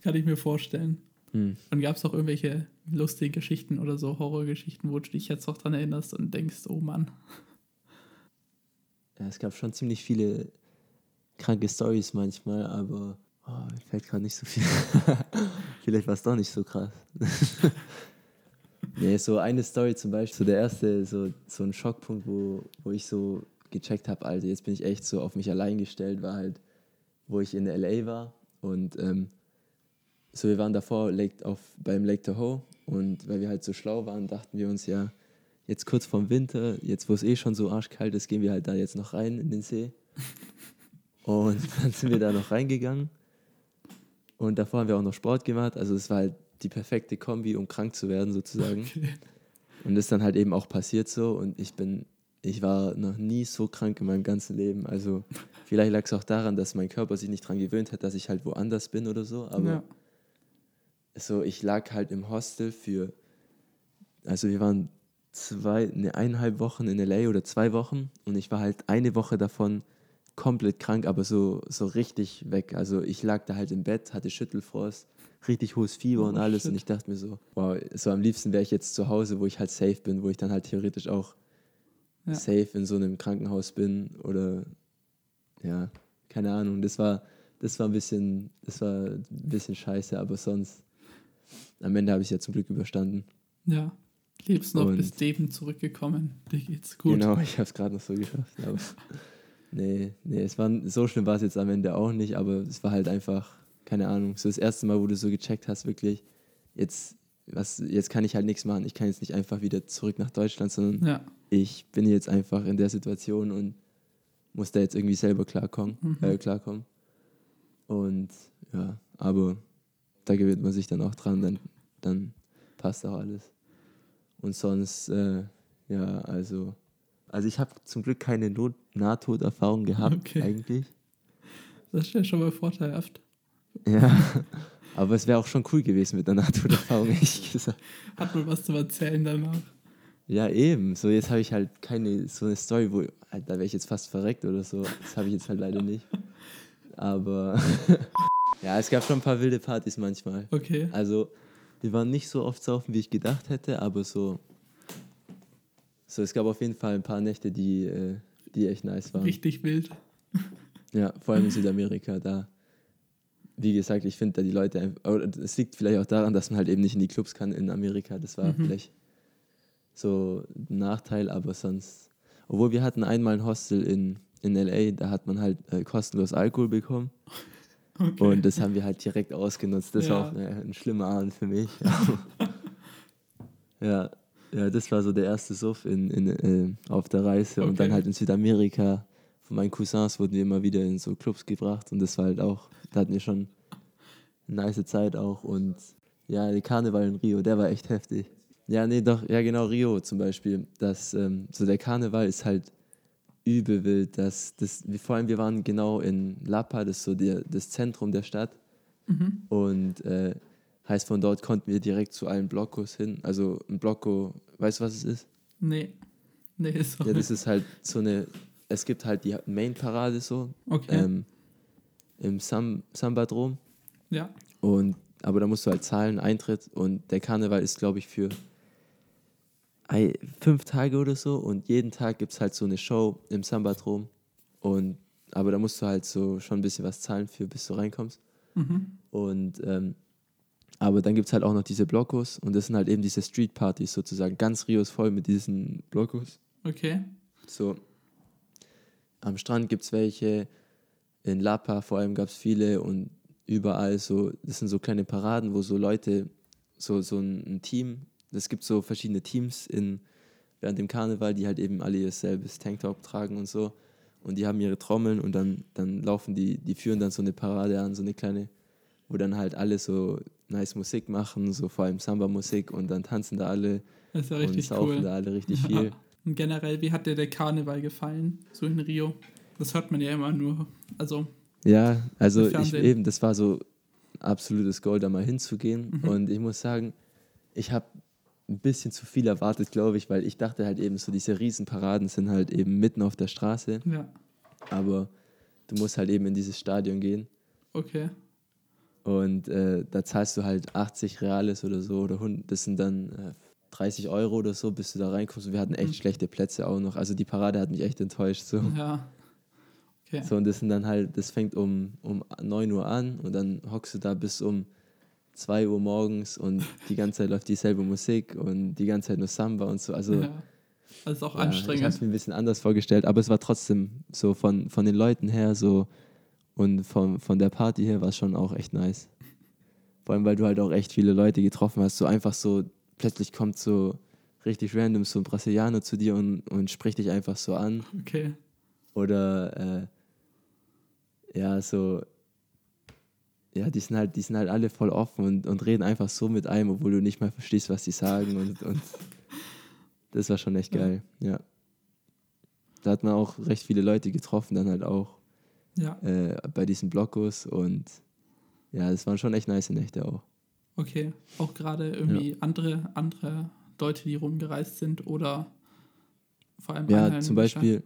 A: Kann ich mir vorstellen. Hm. Und gab es auch irgendwelche lustigen Geschichten oder so Horrorgeschichten, wo du dich jetzt noch dran erinnerst und denkst, oh Mann.
B: Ja, es gab schon ziemlich viele kranke Stories manchmal, aber oh, mir fällt gerade nicht so viel. (laughs) Vielleicht war es doch nicht so krass. (laughs) nee, so eine Story zum Beispiel, so der erste, so, so ein Schockpunkt, wo, wo ich so gecheckt habe, also jetzt bin ich echt so auf mich allein gestellt, war halt, wo ich in LA war und ähm, so wir waren davor Lake, auf, beim Lake Tahoe und weil wir halt so schlau waren, dachten wir uns ja, jetzt kurz vorm Winter, jetzt wo es eh schon so arschkalt ist, gehen wir halt da jetzt noch rein in den See. (laughs) Und dann sind wir da noch reingegangen. Und davor haben wir auch noch Sport gemacht. Also es war halt die perfekte Kombi, um krank zu werden sozusagen. Okay. Und das ist dann halt eben auch passiert so. Und ich bin, ich war noch nie so krank in meinem ganzen Leben. Also vielleicht lag es auch daran, dass mein Körper sich nicht daran gewöhnt hat, dass ich halt woanders bin oder so. Aber ja so, ich lag halt im Hostel für, also wir waren zwei, eine eineinhalb Wochen in LA oder zwei Wochen und ich war halt eine Woche davon komplett krank, aber so, so richtig weg. Also ich lag da halt im Bett, hatte Schüttelfrost, richtig hohes Fieber oh, und alles shit. und ich dachte mir so, wow, so am liebsten wäre ich jetzt zu Hause, wo ich halt safe bin, wo ich dann halt theoretisch auch ja. safe in so einem Krankenhaus bin oder ja, keine Ahnung. Das war, das war ein bisschen, das war ein bisschen scheiße, aber sonst am Ende habe ich es ja zum Glück überstanden.
A: Ja, lebst noch, bis Leben zurückgekommen. Dir geht's gut.
B: Genau, ich habe es gerade noch so geschafft. Aber (laughs) nee, nee, es war, so schlimm war es jetzt am Ende auch nicht, aber es war halt einfach, keine Ahnung, so das erste Mal, wo du so gecheckt hast, wirklich, jetzt, was, jetzt kann ich halt nichts machen. Ich kann jetzt nicht einfach wieder zurück nach Deutschland, sondern ja. ich bin jetzt einfach in der Situation und muss da jetzt irgendwie selber klarkommen. Mhm. Äh, klarkommen. Und ja, aber da gewöhnt man sich dann auch dran, dann, dann passt auch alles. Und sonst, äh, ja, also, also ich habe zum Glück keine Not Nahtoderfahrung gehabt, okay. eigentlich.
A: Das ist ja schon mal vorteilhaft.
B: Ja, (laughs) aber es wäre auch schon cool gewesen mit der Nahtoderfahrung, ehrlich (laughs) gesagt.
A: Hat man was zu erzählen danach?
B: Ja, eben. So, jetzt habe ich halt keine so eine Story, wo halt, da wäre ich jetzt fast verreckt oder so. Das habe ich jetzt halt leider nicht. Aber (laughs) ja, es gab schon ein paar wilde Partys manchmal.
A: Okay.
B: Also, wir waren nicht so oft saufen, wie ich gedacht hätte, aber so. So, es gab auf jeden Fall ein paar Nächte, die, äh, die echt nice waren.
A: Richtig wild.
B: Ja, vor allem in Südamerika, da. Wie gesagt, ich finde da die Leute, es liegt vielleicht auch daran, dass man halt eben nicht in die Clubs kann in Amerika. Das war mhm. vielleicht so ein Nachteil, aber sonst. Obwohl wir hatten einmal ein Hostel in, in LA, da hat man halt äh, kostenlos Alkohol bekommen. Okay. Und das haben wir halt direkt ausgenutzt. Das ja. war auch äh, ein schlimmer Abend für mich. (laughs) (laughs) ja, ja, das war so der erste Suff in, in, äh, auf der Reise. Okay. Und dann halt in Südamerika. Von meinen Cousins wurden wir immer wieder in so Clubs gebracht. Und das war halt auch, da hatten wir schon eine nice Zeit auch. Und ja, der Karneval in Rio, der war echt heftig. Ja, nee, doch, ja genau, Rio zum Beispiel. Das, ähm, so der Karneval ist halt übel wild. Das, das, vor allem, wir waren genau in Lapa, das ist so der, das Zentrum der Stadt. Mhm. Und äh, heißt, von dort konnten wir direkt zu allen Blockos hin. Also ein Blocko, weißt du, was es ist?
A: Nee. Nee, (laughs)
B: sorry. Ja, das ist halt so eine, es gibt halt die Main-Parade so.
A: Okay.
B: Ähm, Im Sam Samba-Drom.
A: Ja.
B: Und, aber da musst du halt zahlen, Eintritt. Und der Karneval ist, glaube ich, für fünf Tage oder so und jeden Tag gibt es halt so eine Show im Sambatrom. Und aber da musst du halt so schon ein bisschen was zahlen für, bis du reinkommst. Mhm. Und ähm, aber dann gibt es halt auch noch diese Blockos und das sind halt eben diese Street-Partys sozusagen. Ganz Rio ist voll mit diesen Blockos.
A: Okay.
B: So. Am Strand gibt es welche, in Lapa vor allem gab es viele und überall so, das sind so kleine Paraden, wo so Leute, so, so ein, ein Team es gibt so verschiedene Teams in, während dem Karneval, die halt eben alle ihr selbes Tanktop tragen und so. Und die haben ihre Trommeln und dann, dann laufen die, die führen dann so eine Parade an, so eine kleine, wo dann halt alle so nice Musik machen, so vor allem Samba-Musik und dann tanzen da alle
A: das ist ja richtig und saufen cool.
B: da alle richtig (laughs) viel. Ja.
A: Und generell, wie hat dir der Karneval gefallen, so in Rio? Das hört man ja immer nur, also...
B: Ja, also ich eben, das war so absolutes Gold, da mal hinzugehen. Mhm. Und ich muss sagen, ich habe ein bisschen zu viel erwartet, glaube ich, weil ich dachte halt eben so, diese Riesenparaden sind halt eben mitten auf der Straße.
A: Ja.
B: Aber du musst halt eben in dieses Stadion gehen.
A: Okay.
B: Und äh, da zahlst du halt 80 Reales oder so, oder 100, das sind dann äh, 30 Euro oder so, bis du da reinkommst. Und wir hatten echt mhm. schlechte Plätze auch noch. Also die Parade hat mich echt enttäuscht. So.
A: Ja.
B: Okay. So, und das sind dann halt, das fängt um, um 9 Uhr an und dann hockst du da bis um 2 Uhr morgens und die ganze Zeit läuft dieselbe Musik und die ganze Zeit nur Samba und so. Also, ja,
A: das ist auch
B: ja,
A: anstrengend.
B: Ich habe es mir ein bisschen anders vorgestellt, aber es war trotzdem so von, von den Leuten her so und von, von der Party her war es schon auch echt nice. Vor allem, weil du halt auch echt viele Leute getroffen hast. So einfach so, plötzlich kommt so richtig random so ein Brasilianer zu dir und, und spricht dich einfach so an.
A: Okay.
B: Oder äh, ja, so ja, die sind halt, die sind halt alle voll offen und, und reden einfach so mit einem, obwohl du nicht mal verstehst, was sie sagen. Und, und (laughs) das war schon echt geil, ja. ja. Da hat man auch recht viele Leute getroffen, dann halt auch
A: ja.
B: äh, bei diesen Blockos und ja, das waren schon echt nice Nächte auch.
A: Okay, auch gerade irgendwie ja. andere, andere Leute, die rumgereist sind oder vor allem
B: Ja, zum Beispiel,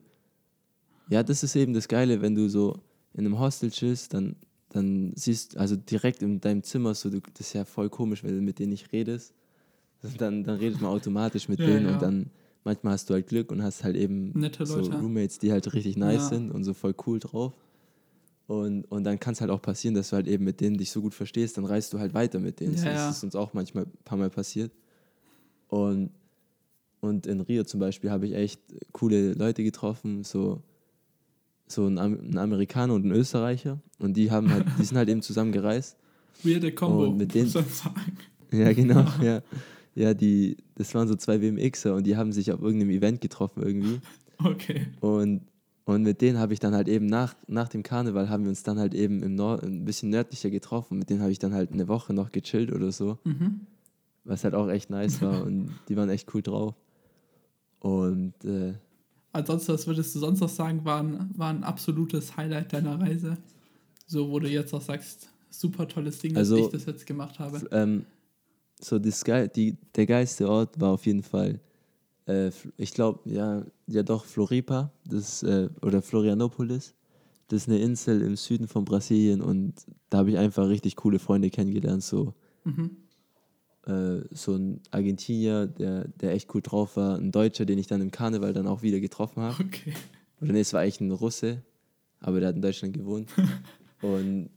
B: ja, das ist eben das Geile, wenn du so in einem Hostel chillst, dann dann siehst du, also direkt in deinem Zimmer, so, du, das ist ja voll komisch, wenn du mit denen nicht redest. Dann, dann redet man automatisch mit ja, denen ja. und dann manchmal hast du halt Glück und hast halt eben so Roommates, die halt richtig nice ja. sind und so voll cool drauf. Und, und dann kann es halt auch passieren, dass du halt eben mit denen dich so gut verstehst, dann reist du halt weiter mit denen. Ja, das ist uns auch manchmal ein paar Mal passiert. Und, und in Rio zum Beispiel habe ich echt coole Leute getroffen, so so ein, ein, Amerikaner und ein Österreicher und die haben halt, die sind halt eben zusammen gereist. (laughs)
A: Weirde Combo,
B: und mit denen, sagen. Ja, genau, ja. Ja, die, das waren so zwei WMXer und die haben sich auf irgendeinem Event getroffen irgendwie. (laughs)
A: Okay.
B: Und, und mit denen habe ich dann halt eben nach, nach dem Karneval haben wir uns dann halt eben im Nord ein bisschen nördlicher getroffen. Mit denen habe ich dann halt eine Woche noch gechillt oder so.
A: Mhm.
B: Was halt auch echt nice war und die waren echt cool drauf. Und äh,
A: Ansonsten, was würdest du sonst noch sagen, war ein, war ein absolutes Highlight deiner Reise? So, wo du jetzt auch sagst, super tolles Ding,
B: also,
A: dass ich das jetzt gemacht habe.
B: Ähm, so das Ge die, der geilste Ort war auf jeden Fall Äh, ich glaube, ja, ja doch, Floripa das, äh, oder Florianopolis. Das ist eine Insel im Süden von Brasilien und da habe ich einfach richtig coole Freunde kennengelernt. So, mhm. Äh, so ein Argentinier, der, der echt cool drauf war, ein Deutscher, den ich dann im Karneval dann auch wieder getroffen habe. Okay. Oder nee, es war eigentlich ein Russe, aber der hat in Deutschland gewohnt. (laughs) und,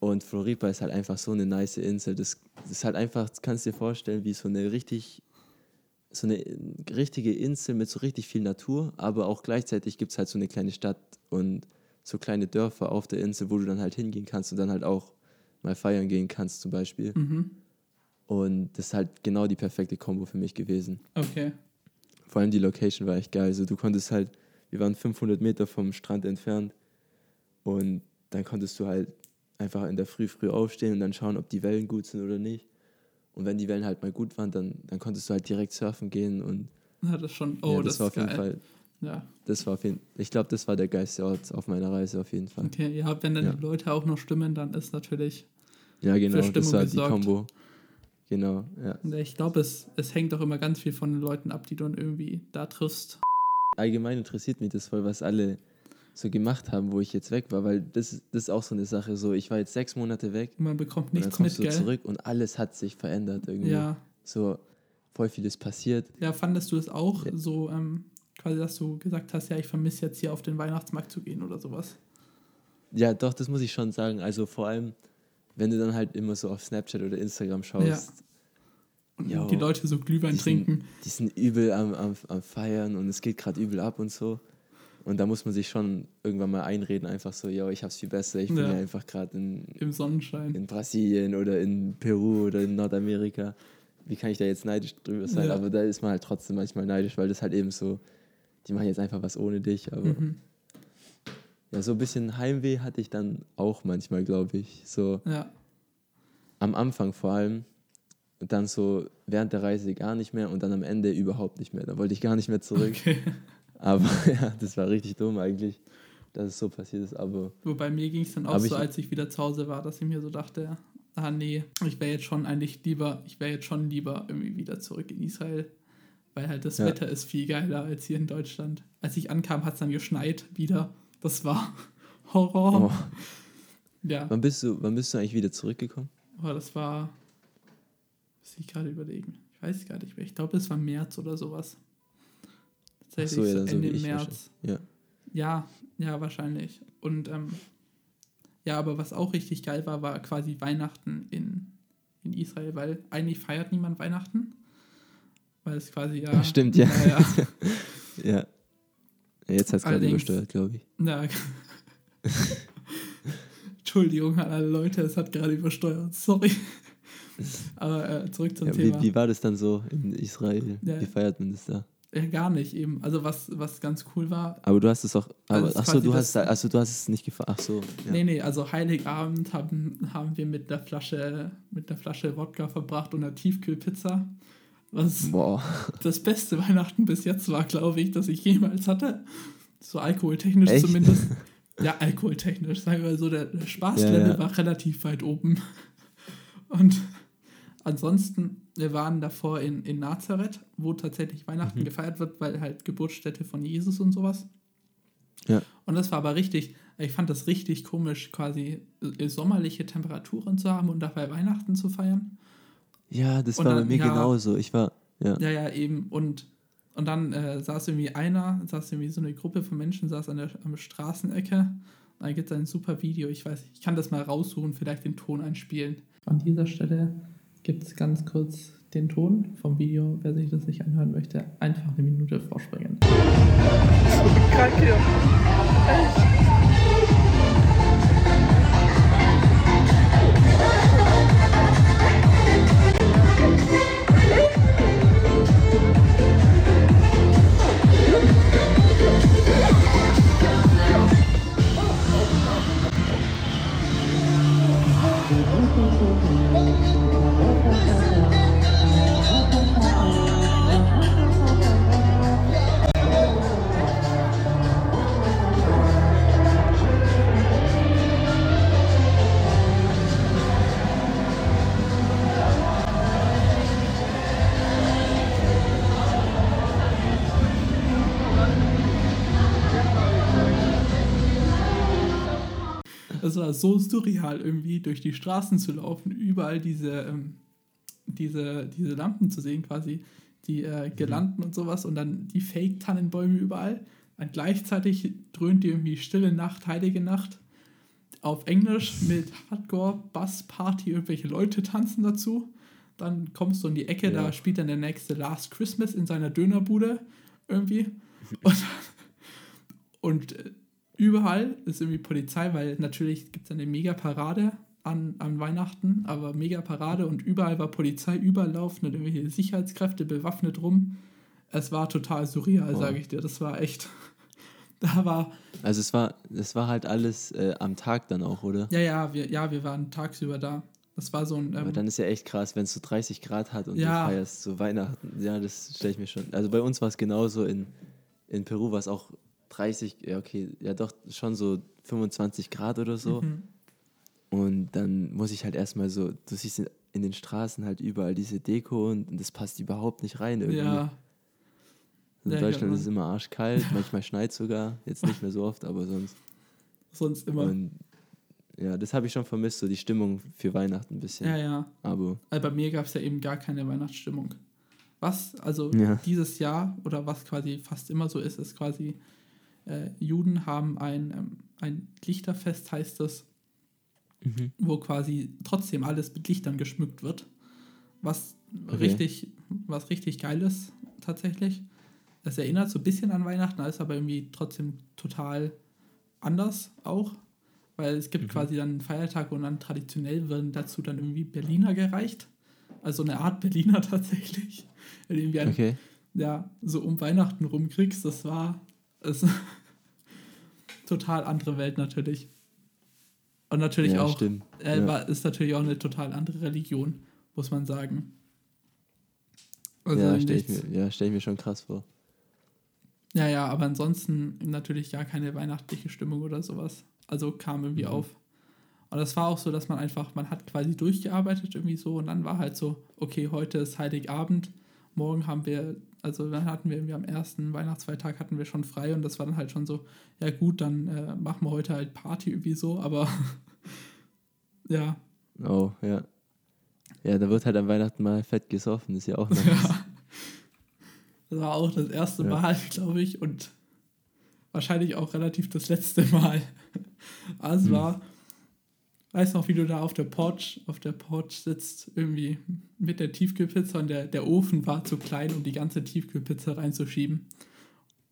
B: und Floripa ist halt einfach so eine nice Insel. Das, das ist halt einfach, kannst du dir vorstellen, wie so eine richtig so eine richtige Insel mit so richtig viel Natur, aber auch gleichzeitig gibt es halt so eine kleine Stadt und so kleine Dörfer auf der Insel, wo du dann halt hingehen kannst und dann halt auch mal feiern gehen kannst zum Beispiel. Mhm. Und das ist halt genau die perfekte Kombo für mich gewesen. Okay. Vor allem die Location war echt geil. Also du konntest halt, wir waren 500 Meter vom Strand entfernt und dann konntest du halt einfach in der Früh früh aufstehen und dann schauen, ob die Wellen gut sind oder nicht. Und wenn die Wellen halt mal gut waren, dann, dann konntest du halt direkt surfen gehen und. Ja, das schon. Oh, ja, das, das war auf jeden Fall. Ja. Das war auf jeden Ich glaube, das war der geilste Ort auf meiner Reise auf jeden Fall.
A: Okay, ja, wenn dann ja. die Leute auch noch stimmen, dann ist natürlich.
B: Ja, genau, das war die Kombo. Genau, ja.
A: Ich glaube, es, es hängt auch immer ganz viel von den Leuten ab, die du dann irgendwie da triffst.
B: Allgemein interessiert mich das voll, was alle so gemacht haben, wo ich jetzt weg war, weil das, das ist auch so eine Sache, so ich war jetzt sechs Monate weg.
A: Man bekommt nichts und
B: dann kommst mit, du zurück und alles hat sich verändert irgendwie. Ja. So voll vieles passiert.
A: Ja, fandest du es auch ja. so, ähm, quasi, dass du gesagt hast, ja, ich vermisse jetzt hier auf den Weihnachtsmarkt zu gehen oder sowas?
B: Ja, doch, das muss ich schon sagen. Also vor allem, wenn du dann halt immer so auf Snapchat oder Instagram schaust. Ja.
A: Und yo, die Leute so Glühwein die trinken.
B: Sind, die sind übel am, am, am Feiern und es geht gerade übel ab und so. Und da muss man sich schon irgendwann mal einreden, einfach so, ja, ich hab's viel besser, ich bin ja, einfach gerade
A: im Sonnenschein.
B: In Brasilien oder in Peru oder in Nordamerika. Wie kann ich da jetzt neidisch drüber sein? Ja. Aber da ist man halt trotzdem manchmal neidisch, weil das halt eben so, die machen jetzt einfach was ohne dich. Aber mhm. Ja, so ein bisschen Heimweh hatte ich dann auch manchmal, glaube ich. So ja. am Anfang vor allem. Und dann so während der Reise gar nicht mehr und dann am Ende überhaupt nicht mehr. Da wollte ich gar nicht mehr zurück. Okay. (laughs) Aber (laughs) ja, das war richtig dumm eigentlich, dass es so passiert ist. Aber
A: Wobei mir ging es dann auch so, als ich wieder zu Hause war, dass ich mir so dachte, ah nee, ich wäre jetzt schon eigentlich lieber, ich wäre jetzt schon lieber irgendwie wieder zurück in Israel. Weil halt das ja. Wetter ist viel geiler als hier in Deutschland. Als ich ankam, hat es dann geschneit wieder. Das war (laughs) Horror. Oh.
B: Ja. Wann bist, du, wann bist du eigentlich wieder zurückgekommen?
A: Oh, das war. Muss ich gerade überlegen. Ich weiß gar nicht mehr. Ich glaube, es war März oder sowas. Tatsächlich so, ja, so Ende März. Ja. ja, ja, wahrscheinlich. Und ähm, ja, aber was auch richtig geil war, war quasi Weihnachten in, in Israel, weil eigentlich feiert niemand Weihnachten. Weil es quasi ja. (laughs)
B: Stimmt, ja. Ja. ja. (laughs) ja. Jetzt hat es gerade übersteuert, glaube ich. Ja. (laughs)
A: Entschuldigung an alle Leute, es hat gerade übersteuert. Sorry. Aber äh, zurück zum
B: ja,
A: Thema.
B: Wie, wie, war das dann so in Israel? Ja. Wie feiert man das da?
A: Ja, gar nicht eben. Also was, was ganz cool war.
B: Aber du hast es auch. Aber, also achso, du hast achso, du hast es nicht gefahren. Ach so.
A: Ja. Nee, nee, also Heiligabend haben, haben wir mit der Flasche, mit der Flasche Wodka verbracht und einer Tiefkühlpizza. Was Boah. das beste Weihnachten bis jetzt war, glaube ich, das ich jemals hatte. So alkoholtechnisch Echt? zumindest. (laughs) Ja, alkoholtechnisch, sagen wir so, der, der Spaßlevel ja, ja. war relativ weit oben. Und ansonsten, wir waren davor in, in Nazareth, wo tatsächlich Weihnachten mhm. gefeiert wird, weil halt Geburtsstätte von Jesus und sowas. Ja. Und das war aber richtig, ich fand das richtig komisch, quasi äh, sommerliche Temperaturen zu haben und dabei Weihnachten zu feiern.
B: Ja, das und war dann, bei mir ja, genauso. Ich war, ja.
A: Ja, ja, eben. Und, und dann äh, saß irgendwie einer, saß irgendwie so eine Gruppe von Menschen, saß an der am Straßenecke. Und da gibt es ein super Video. Ich weiß, ich kann das mal raussuchen, vielleicht den Ton einspielen. An dieser Stelle gibt es ganz kurz den Ton vom Video. Wer sich das nicht anhören möchte, einfach eine Minute vorspringen. Krank hier. Echt. Das war so surreal irgendwie, durch die Straßen zu laufen, überall diese, ähm, diese, diese Lampen zu sehen, quasi die äh, Girlanden mhm. und sowas und dann die Fake-Tannenbäume überall. Und gleichzeitig dröhnt die irgendwie Stille Nacht, Heilige Nacht auf Englisch mit Hardcore, Bass, Party, irgendwelche Leute tanzen dazu. Dann kommst du in die Ecke, ja. da spielt dann der nächste Last Christmas in seiner Dönerbude irgendwie. (laughs) Und, und äh, überall ist irgendwie Polizei, weil natürlich gibt es eine Mega-Parade an, an Weihnachten, aber Mega-Parade und überall war Polizei, überall laufen irgendwelche Sicherheitskräfte bewaffnet rum. Es war total surreal, oh. sage ich dir. Das war echt. (laughs) Da war.
B: Also es war, es war halt alles äh, am Tag dann auch, oder?
A: Ja, ja, wir, ja, wir waren tagsüber da. Das war so ein. Ähm,
B: Aber dann ist ja echt krass, wenn es so 30 Grad hat und ja. du feierst so Weihnachten. Ja, das stelle ich mir schon. Also bei uns war es genauso in, in Peru war es auch 30, ja okay, ja doch schon so 25 Grad oder so. Mhm. Und dann muss ich halt erstmal so, du siehst in, in, den Straßen halt überall diese Deko und, und das passt überhaupt nicht rein irgendwie. Ja. In ja, Deutschland ist es immer arschkalt, (laughs) manchmal schneit sogar, jetzt nicht mehr so oft, aber sonst.
A: Sonst immer. Und
B: ja, das habe ich schon vermisst, so die Stimmung für Weihnachten ein bisschen.
A: Ja, ja.
B: Aber
A: also bei mir gab es ja eben gar keine Weihnachtsstimmung. Was also ja. dieses Jahr oder was quasi fast immer so ist, ist quasi, äh, Juden haben ein, ähm, ein Lichterfest, heißt es, mhm. wo quasi trotzdem alles mit Lichtern geschmückt wird. Was okay. richtig, was richtig geil ist, tatsächlich. Es erinnert so ein bisschen an Weihnachten, ist aber irgendwie trotzdem total anders auch. Weil es gibt mhm. quasi dann Feiertag und dann traditionell werden dazu dann irgendwie Berliner gereicht. Also eine Art Berliner (laughs) tatsächlich. Irgendwie ein, okay. Ja, so um Weihnachten rumkriegst, das war es (laughs) total andere Welt natürlich. Und natürlich ja, auch, äh, ja. ist natürlich auch eine total andere Religion, muss man sagen.
B: Also ja, stelle ich, mir, ja, stell ich mir schon krass vor.
A: Ja, ja, aber ansonsten natürlich gar keine weihnachtliche Stimmung oder sowas. Also kam irgendwie mhm. auf. Und das war auch so, dass man einfach, man hat quasi durchgearbeitet irgendwie so und dann war halt so, okay, heute ist Heiligabend, morgen haben wir, also dann hatten wir irgendwie am ersten Weihnachtsfeiertag hatten wir schon frei und das war dann halt schon so, ja gut, dann äh, machen wir heute halt Party irgendwie so, aber (laughs) ja.
B: Oh, ja. Ja, da wird halt am Weihnachten mal fett gesoffen, ist ja auch (laughs) nice. Ja.
A: Das war auch das erste ja. Mal, glaube ich, und wahrscheinlich auch relativ das letzte Mal. (laughs) Also hm. war, weiß noch, wie du da auf der Porch, auf der Porch sitzt, irgendwie mit der Tiefkühlpizza und der, der Ofen war zu klein, um die ganze Tiefkühlpizza reinzuschieben.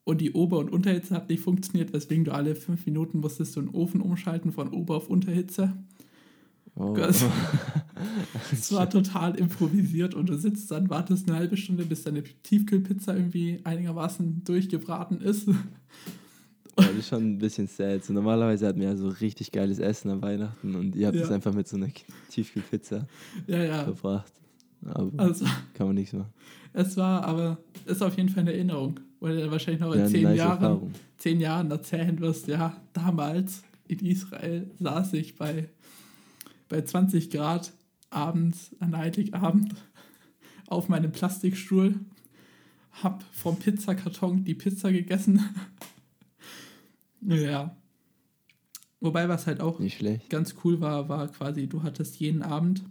A: Und die Ober- und Unterhitze hat nicht funktioniert, weswegen du alle fünf Minuten musstest du den Ofen umschalten von Ober- auf Unterhitze. Oh. (laughs) War total improvisiert und du sitzt dann, wartest eine halbe Stunde, bis deine Tiefkühlpizza irgendwie einigermaßen durchgebraten ist.
B: Das ist schon ein bisschen sad. So, normalerweise hat man ja so richtig geiles Essen an Weihnachten und ihr habt es ja. einfach mit so einer Tiefkühlpizza
A: ja, ja.
B: verbracht. Aber also, kann man nichts machen.
A: Es war aber, ist auf jeden Fall eine Erinnerung, weil du wahrscheinlich noch in ja, zehn, nice Jahren, zehn Jahren erzählen wirst, ja, damals in Israel saß ich bei bei 20 Grad abends, an Heiligabend, auf meinem Plastikstuhl, hab vom Pizzakarton die Pizza gegessen. Ja. Wobei, was halt auch ganz cool war, war quasi, du hattest jeden Abend,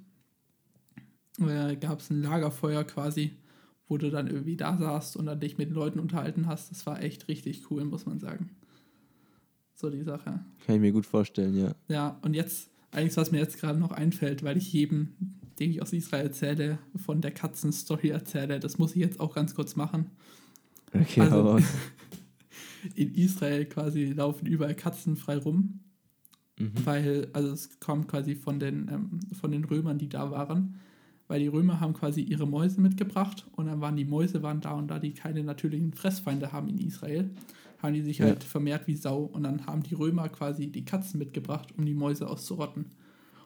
A: äh, gab es ein Lagerfeuer quasi, wo du dann irgendwie da saßt und dann dich mit Leuten unterhalten hast. Das war echt richtig cool, muss man sagen. So die Sache.
B: Kann ich mir gut vorstellen, ja.
A: Ja, und jetzt eigentlich, was mir jetzt gerade noch einfällt, weil ich jedem, den ich aus Israel erzähle, von der Katzenstory erzähle, das muss ich jetzt auch ganz kurz machen. Okay, also, aber (laughs) in Israel quasi laufen überall Katzen frei rum, mhm. weil, also es kommt quasi von den, ähm, von den Römern, die da waren, weil die Römer haben quasi ihre Mäuse mitgebracht und dann waren die Mäuse waren da und da die keine natürlichen Fressfeinde haben in Israel, haben die sich ja. halt vermehrt wie Sau und dann haben die Römer quasi die Katzen mitgebracht, um die Mäuse auszurotten.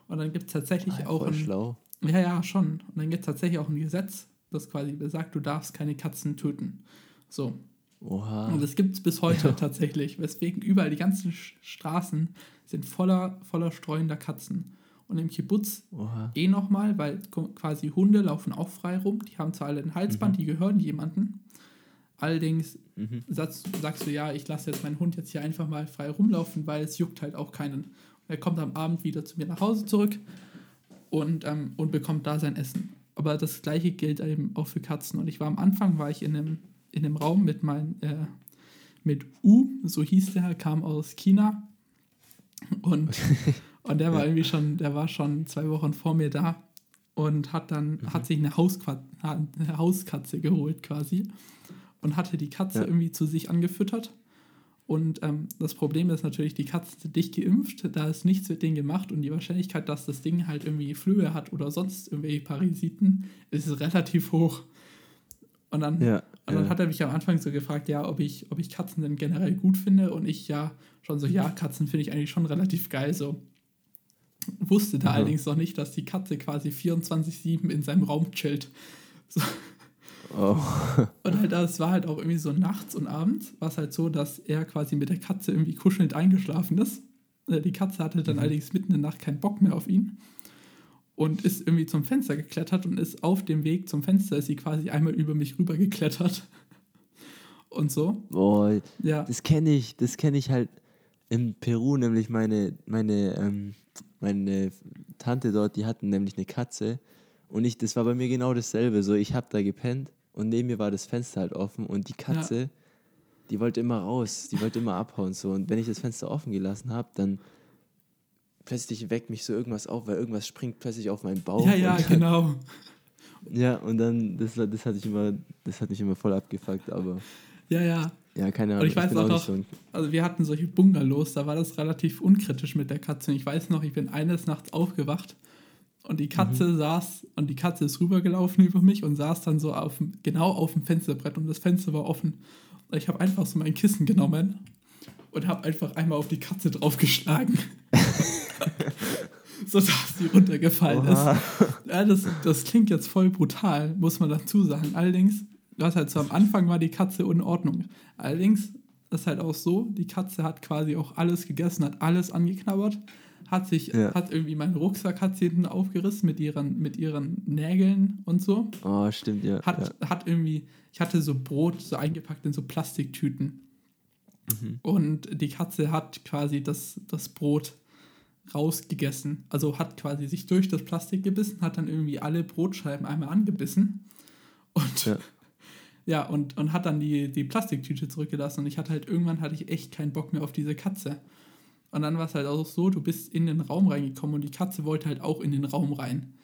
A: Und dann gibt es tatsächlich ah, auch ein, schlau. Ja, ja, schon. Und dann gibt es tatsächlich auch ein Gesetz, das quasi besagt, du darfst keine Katzen töten. So. Oha. Und das gibt es bis heute ja. tatsächlich, weswegen überall die ganzen Straßen sind voller, voller streuender Katzen. Und im Kibbutz Oha. eh nochmal, weil quasi Hunde laufen auch frei rum. Die haben zwar alle ein Halsband, mhm. die gehören jemandem. Allerdings mhm. sagst, sagst, du, ja, ich lasse jetzt meinen Hund jetzt hier einfach mal frei rumlaufen, weil es juckt halt auch keinen. Er kommt am Abend wieder zu mir nach Hause zurück und, ähm, und bekommt da sein Essen. Aber das gleiche gilt eben auch für Katzen. Und ich war am Anfang, war ich in einem, in einem Raum mit meinem, äh, mit U, so hieß der, kam aus China. Und, (laughs) und der war irgendwie schon, der war schon zwei Wochen vor mir da und hat dann, mhm. hat sich eine, Hauskatze, eine Hauskatze geholt quasi und hatte die Katze ja. irgendwie zu sich angefüttert. Und ähm, das Problem ist natürlich, die Katzen sind dicht geimpft, da ist nichts mit denen gemacht und die Wahrscheinlichkeit, dass das Ding halt irgendwie Flöhe hat oder sonst irgendwelche Parasiten, ist relativ hoch. Und dann, ja, und dann hat er mich am Anfang so gefragt, ja, ob ich, ob ich Katzen denn generell gut finde und ich ja schon so, ja, Katzen finde ich eigentlich schon relativ geil, so. Wusste da ja. allerdings noch nicht, dass die Katze quasi 24-7 in seinem Raum chillt. So. Oh. Und halt, das war halt auch irgendwie so nachts und abends, war es halt so, dass er quasi mit der Katze irgendwie kuschelnd eingeschlafen ist. Äh, die Katze hatte dann mhm. allerdings mitten in der Nacht keinen Bock mehr auf ihn und ist irgendwie zum Fenster geklettert und ist auf dem Weg zum Fenster, ist sie quasi einmal über mich rüber geklettert. (laughs) Und so.
B: Boah, ja. das kenne ich, das kenne ich halt in Peru, nämlich meine, meine, ähm, meine Tante dort, die hatten nämlich eine Katze und ich, das war bei mir genau dasselbe. So, ich habe da gepennt und neben mir war das Fenster halt offen und die Katze, ja. die wollte immer raus, die wollte immer abhauen. So. Und wenn ich das Fenster offen gelassen habe, dann plötzlich weckt mich so irgendwas auf, weil irgendwas springt plötzlich auf meinen Bauch.
A: Ja, ja,
B: dann,
A: genau. (laughs)
B: Ja, und dann, das, das hatte ich immer, das hat mich immer voll abgefuckt, aber.
A: Ja, ja.
B: Ja, keine Ahnung.
A: Und ich weiß ich auch, noch, so also wir hatten solche Bungalows, da war das relativ unkritisch mit der Katze. Und ich weiß noch, ich bin eines Nachts aufgewacht und die Katze mhm. saß und die Katze ist rübergelaufen über mich und saß dann so auf, genau auf dem Fensterbrett und das Fenster war offen. Und ich habe einfach so mein Kissen genommen und habe einfach einmal auf die Katze draufgeschlagen. (laughs) (laughs) so dass sie runtergefallen Oha. ist. Ja, das, das klingt jetzt voll brutal, muss man dazu sagen. Allerdings, was halt so am Anfang war die Katze in Ordnung. Allerdings ist halt auch so, die Katze hat quasi auch alles gegessen, hat alles angeknabbert hat sich, ja. hat irgendwie meinen Rucksack hat sie hinten aufgerissen mit ihren, mit ihren Nägeln und so.
B: Oh, stimmt, ja.
A: Hat,
B: ja.
A: hat irgendwie, ich hatte so Brot so eingepackt in so Plastiktüten. Mhm. Und die Katze hat quasi das, das Brot rausgegessen. Also hat quasi sich durch das Plastik gebissen, hat dann irgendwie alle Brotscheiben einmal angebissen. Und ja, (laughs) ja und, und hat dann die, die Plastiktüte zurückgelassen. Und ich hatte halt irgendwann hatte ich echt keinen Bock mehr auf diese Katze. Und dann war es halt auch so, du bist in den Raum reingekommen und die Katze wollte halt auch in den Raum rein.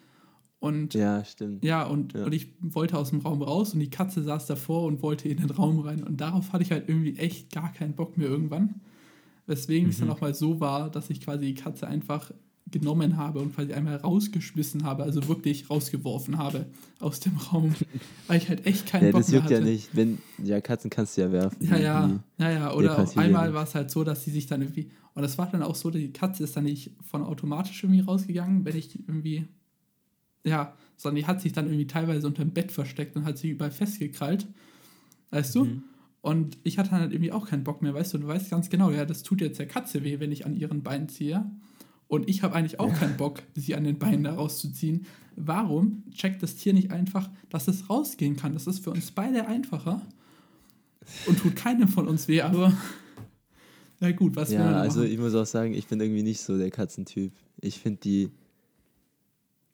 A: Und
B: ja, stimmt.
A: Ja, und, ja. und ich wollte aus dem Raum raus und die Katze saß davor und wollte in den Raum rein. Und darauf hatte ich halt irgendwie echt gar keinen Bock mehr irgendwann. Weswegen mhm. es dann auch mal so war, dass ich quasi die Katze einfach genommen habe und quasi einmal rausgeschmissen habe, also wirklich rausgeworfen habe aus dem Raum, (laughs) weil ich halt echt keinen ja, Bock mehr hatte.
B: Das juckt ja nicht, wenn, ja, Katzen kannst du ja werfen.
A: Ja, ja, ja, ja, oder einmal war es halt so, dass sie sich dann irgendwie, und das war dann auch so, die Katze ist dann nicht von automatisch irgendwie rausgegangen, wenn ich irgendwie, ja, sondern die hat sich dann irgendwie teilweise unter dem Bett versteckt und hat sich überall festgekrallt, weißt du? Und ich hatte halt irgendwie auch keinen Bock mehr, weißt du, du weißt ganz genau, ja, das tut jetzt der Katze weh, wenn ich an ihren Beinen ziehe. Und ich habe eigentlich auch ja. keinen Bock, sie an den Beinen da rauszuziehen. Warum checkt das Tier nicht einfach, dass es rausgehen kann? Das ist für uns beide einfacher und tut keinem von uns weh, aber (laughs) na gut, was
B: Ja, also ich muss auch sagen, ich bin irgendwie nicht so der Katzentyp. Ich finde die,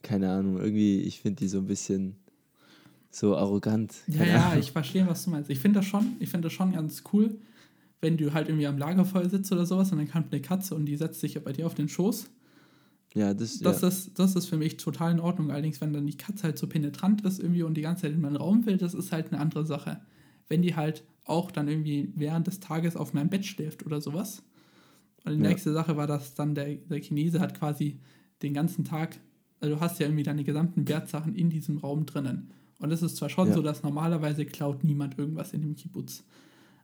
B: keine Ahnung, irgendwie, ich finde die so ein bisschen so arrogant.
A: Ja, ja, ich verstehe, was du meinst. Ich finde das schon, ich finde das schon ganz cool, wenn du halt irgendwie am Lagerfeuer sitzt oder sowas und dann kommt eine Katze und die setzt sich bei dir auf den Schoß. Ja, das, das, ja. Ist, das ist für mich total in Ordnung. Allerdings, wenn dann die Katze halt so penetrant ist irgendwie und die ganze Zeit in meinen Raum will, das ist halt eine andere Sache. Wenn die halt auch dann irgendwie während des Tages auf meinem Bett schläft oder sowas. Und die ja. nächste Sache war, dass dann der, der Chinese hat quasi den ganzen Tag, also du hast ja irgendwie deine gesamten Wertsachen in diesem Raum drinnen. Und es ist zwar schon ja. so, dass normalerweise klaut niemand irgendwas in dem Kibbutz.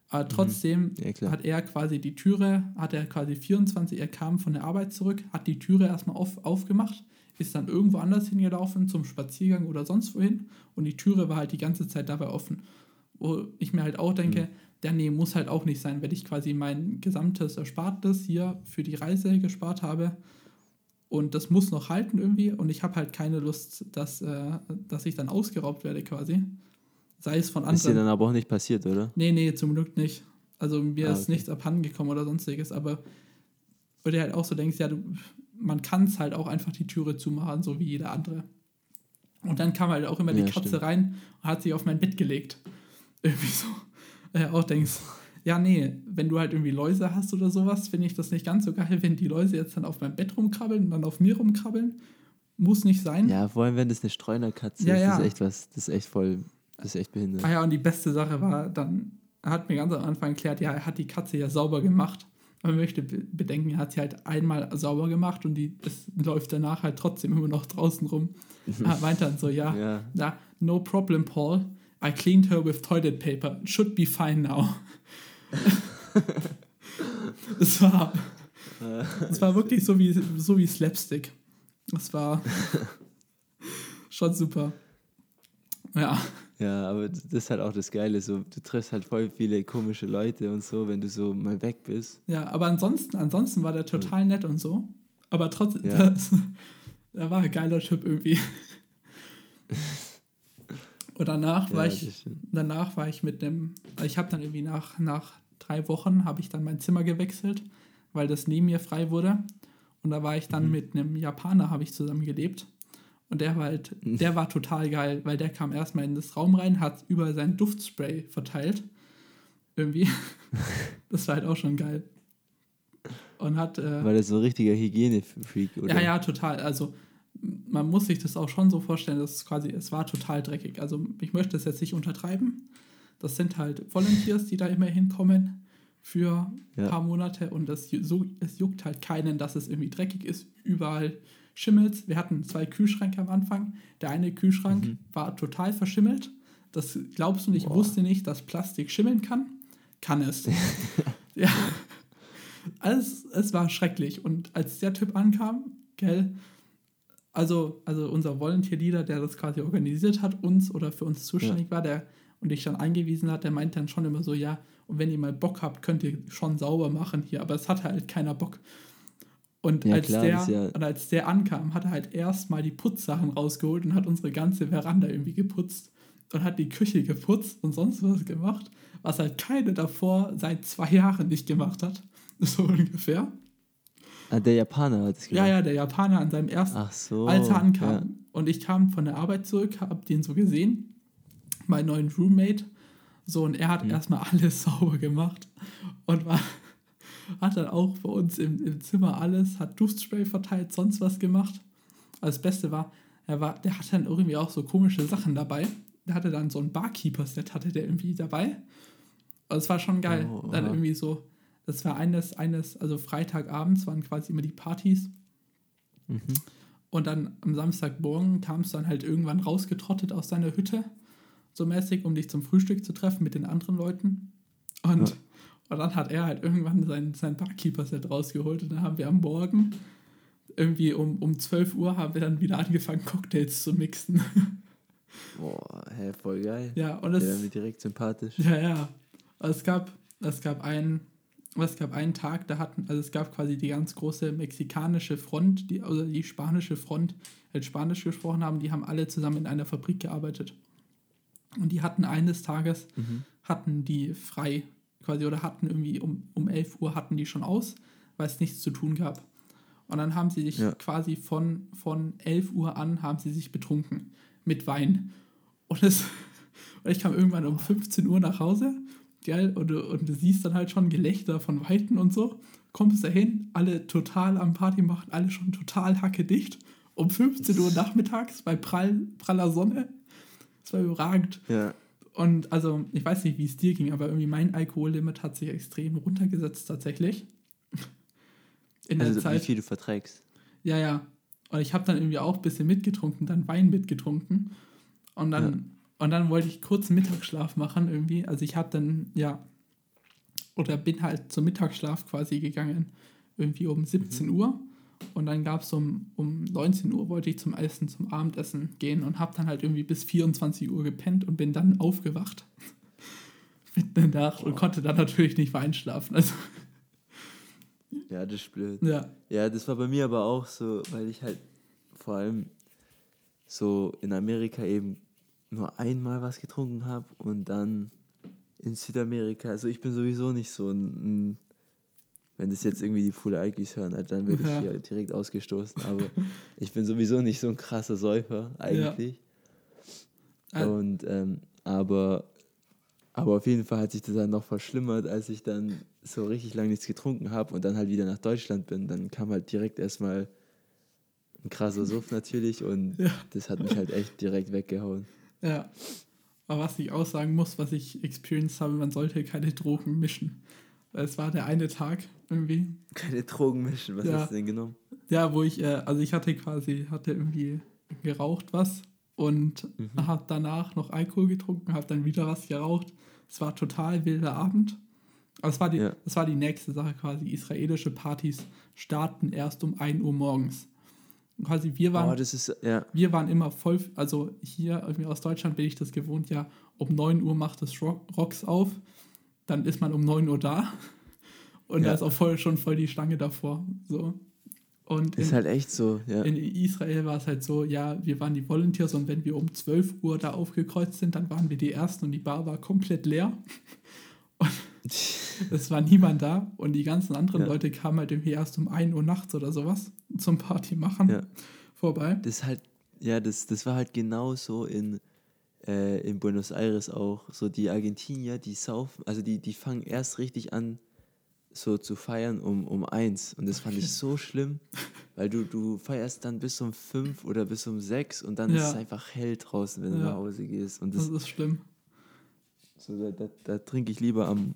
A: Aber mhm. trotzdem ja, hat er quasi die Türe, hat er quasi 24, er kam von der Arbeit zurück, hat die Türe erstmal auf, aufgemacht, ist dann irgendwo anders hingelaufen zum Spaziergang oder sonst wohin und die Türe war halt die ganze Zeit dabei offen. Wo ich mir halt auch denke, mhm. der nee, muss halt auch nicht sein, wenn ich quasi mein gesamtes Erspartes hier für die Reise gespart habe und das muss noch halten irgendwie und ich habe halt keine Lust, dass, äh, dass ich dann ausgeraubt werde quasi. Sei es von
B: anderen. Ist dir dann aber auch nicht passiert, oder?
A: Nee, nee, zum Glück nicht. Also mir ah, ist okay. nichts abhandengekommen oder sonstiges, aber Weil du halt auch so denkst, ja, du, man kann es halt auch einfach die Türe zumachen, so wie jeder andere. Und dann kam halt auch immer ja, die Katze stimmt. rein und hat sich auf mein Bett gelegt. Irgendwie so. Äh, auch denkst, ja, nee, wenn du halt irgendwie Läuse hast oder sowas, finde ich das nicht ganz so geil, wenn die Läuse jetzt dann auf meinem Bett rumkrabbeln und dann auf mir rumkrabbeln. Muss nicht sein.
B: Ja, vor allem, wenn das eine Streunerkatze ja, ist, ja. das ist echt was, das ist echt voll, das ist echt behindert.
A: Ah ja, und die beste Sache war, dann hat mir ganz am Anfang erklärt, ja, er hat die Katze ja sauber gemacht. Man möchte bedenken, er hat sie halt einmal sauber gemacht und die, es läuft danach halt trotzdem immer noch draußen rum. (laughs) er meint dann so, ja, ja, na, no problem, Paul. I cleaned her with toilet paper. Should be fine now. (laughs) es war, es war wirklich so wie, so wie Slapstick. Das war (laughs) schon super. Ja.
B: Ja, aber das ist halt auch das Geile. So, du triffst halt voll viele komische Leute und so, wenn du so mal weg bist.
A: Ja, aber ansonsten, ansonsten war der total nett und so. Aber trotzdem, ja. (laughs) das, der war ein geiler Typ irgendwie. Und danach ja, war ich, danach war ich mit dem, ich habe dann irgendwie nach, nach drei Wochen habe ich dann mein Zimmer gewechselt, weil das neben mir frei wurde. Und da war ich dann mhm. mit einem Japaner, habe ich zusammen gelebt. Und der war halt, der war total geil, weil der kam erstmal in das Raum rein, hat über sein Duftspray verteilt. Irgendwie. (laughs) das war halt auch schon geil. Und hat. Äh,
B: war der so ein richtiger Hygienefreak,
A: oder? Ja, ja, total. Also man muss sich das auch schon so vorstellen, dass es quasi, es war total dreckig. Also ich möchte es jetzt nicht untertreiben. Das sind halt Volunteers, die da immer hinkommen für ein ja. paar Monate und das, so, es juckt halt keinen, dass es irgendwie dreckig ist. Überall schimmelt Wir hatten zwei Kühlschränke am Anfang. Der eine Kühlschrank mhm. war total verschimmelt. Das glaubst du nicht, ich wusste nicht, dass Plastik schimmeln kann. Kann es. (laughs) ja. Alles, es war schrecklich. Und als der Typ ankam, gell, also, also unser Volunteer-Leader, der das quasi organisiert hat, uns oder für uns zuständig ja. war, der und dich dann eingewiesen hat, der meint dann schon immer so, ja, und wenn ihr mal Bock habt, könnt ihr schon sauber machen hier, aber es hat halt keiner Bock. Und ja, als, klar, der, ja und als der ankam, hat er halt erstmal die Putzsachen rausgeholt und hat unsere ganze Veranda irgendwie geputzt und hat die Küche geputzt und sonst was gemacht, was halt keine davor seit zwei Jahren nicht gemacht hat. (laughs) So ungefähr.
B: Ah, der Japaner hat es
A: gemacht. Ja, ja, der Japaner an seinem ersten, Ach so, als er ankam. Ja. Und ich kam von der Arbeit zurück, hab den so gesehen, meinen neuen Roommate. So, und er hat mhm. erstmal alles (laughs) sauber gemacht und war, hat dann auch bei uns im, im Zimmer alles, hat Duftspray verteilt, sonst was gemacht. Also das Beste war, er war, der hatte dann irgendwie auch so komische Sachen dabei. Der hatte dann so ein Barkeeper-Set, hatte der irgendwie dabei. Also es war schon geil. Oh, dann irgendwie so das war eines, eines, also Freitagabends waren quasi immer die Partys. Mhm. Und dann am Samstagmorgen kamst du dann halt irgendwann rausgetrottet aus deiner Hütte, so mäßig, um dich zum Frühstück zu treffen mit den anderen Leuten. Und, ja. und dann hat er halt irgendwann sein, sein Barkeeper-Set rausgeholt und dann haben wir am Morgen irgendwie um, um 12 Uhr haben wir dann wieder angefangen, Cocktails zu mixen. (laughs)
B: Boah, hä, voll geil.
A: Ja, und es.
B: Ja, mir direkt sympathisch.
A: Ja, ja. Es gab, es gab einen, es gab einen Tag, da hatten, also es gab quasi die ganz große mexikanische Front, die, also die spanische Front, die halt Spanisch gesprochen haben, die haben alle zusammen in einer Fabrik gearbeitet. Und die hatten eines Tages, mhm. hatten die frei, quasi, oder hatten irgendwie um, um 11 Uhr hatten die schon aus, weil es nichts zu tun gab. Und dann haben sie sich ja. quasi von, von 11 Uhr an, haben sie sich betrunken mit Wein. Und, es, (laughs) und ich kam irgendwann um 15 Uhr nach Hause Gell? Und, und du siehst dann halt schon Gelächter von Weitem und so. Kommst dahin, alle total am Party machen, alle schon total hacke dicht. Um 15 Uhr (laughs) nachmittags bei prall, praller Sonne. Das war überragend. Ja. Und also, ich weiß nicht, wie es dir ging, aber irgendwie mein Alkohollimit hat sich extrem runtergesetzt tatsächlich. (laughs)
B: In also, der Zeit. wie viel du verträgst.
A: Ja, ja. Und ich habe dann irgendwie auch ein bisschen mitgetrunken, dann Wein mitgetrunken. Und dann und dann wollte ich kurz Mittagsschlaf machen irgendwie. Also ich habe dann, ja, oder bin halt zum Mittagsschlaf quasi gegangen, irgendwie um 17 mhm. Uhr. Und dann gab es um, um 19 Uhr, wollte ich zum Essen, zum Abendessen gehen und habe dann halt irgendwie bis 24 Uhr gepennt und bin dann aufgewacht. (laughs) Mitten in der Nacht und konnte dann natürlich nicht einschlafen. Also.
B: Ja, das ist blöd.
A: Ja.
B: Ja, das war bei mir aber auch so, weil ich halt vor allem so in Amerika eben nur einmal was getrunken habe und dann in Südamerika. Also ich bin sowieso nicht so ein, wenn das jetzt irgendwie die Full Eikis hören, dann werde ich ja. hier direkt ausgestoßen. Aber (laughs) ich bin sowieso nicht so ein krasser Säufer eigentlich. Ja. Und ähm, aber, aber auf jeden Fall hat sich das dann noch verschlimmert, als ich dann so richtig lange nichts getrunken habe und dann halt wieder nach Deutschland bin. Dann kam halt direkt erstmal ein krasser Suff natürlich und (laughs) ja. das hat mich halt echt direkt weggehauen.
A: Ja. Aber was ich auch sagen muss, was ich experienced habe, man sollte keine Drogen mischen. Es war der eine Tag irgendwie.
B: Keine Drogen mischen, was ja. hast du denn genommen?
A: Ja, wo ich, äh, also ich hatte quasi, hatte irgendwie geraucht was und mhm. habe danach noch Alkohol getrunken, habe dann wieder was geraucht. Es war total wilder Abend. Aber es war die, ja. das war die nächste Sache quasi. Israelische Partys starten erst um 1 Uhr morgens quasi wir waren, oh, ist, ja. wir waren immer voll, also hier aus Deutschland bin ich das gewohnt, ja, um 9 Uhr macht das Rock, Rocks auf, dann ist man um 9 Uhr da und ja. da ist auch voll, schon voll die Schlange davor, so. Und
B: ist in, halt echt so, ja.
A: In Israel war es halt so, ja, wir waren die Volunteers und wenn wir um 12 Uhr da aufgekreuzt sind, dann waren wir die Ersten und die Bar war komplett leer. (laughs) Und es war niemand da und die ganzen anderen ja. Leute kamen halt irgendwie erst um 1 Uhr nachts oder sowas zum Party machen ja. vorbei.
B: Das halt, ja, das, das war halt genauso in, äh, in Buenos Aires auch. So die Argentinier, die saufen, also die, die fangen erst richtig an, so zu feiern um, um eins. Und das fand ich so (laughs) schlimm, weil du, du feierst dann bis um fünf oder bis um sechs und dann ja. ist es einfach hell draußen, wenn ja. du nach Hause gehst. Und das,
A: das ist schlimm.
B: So, da, da, da trinke ich lieber am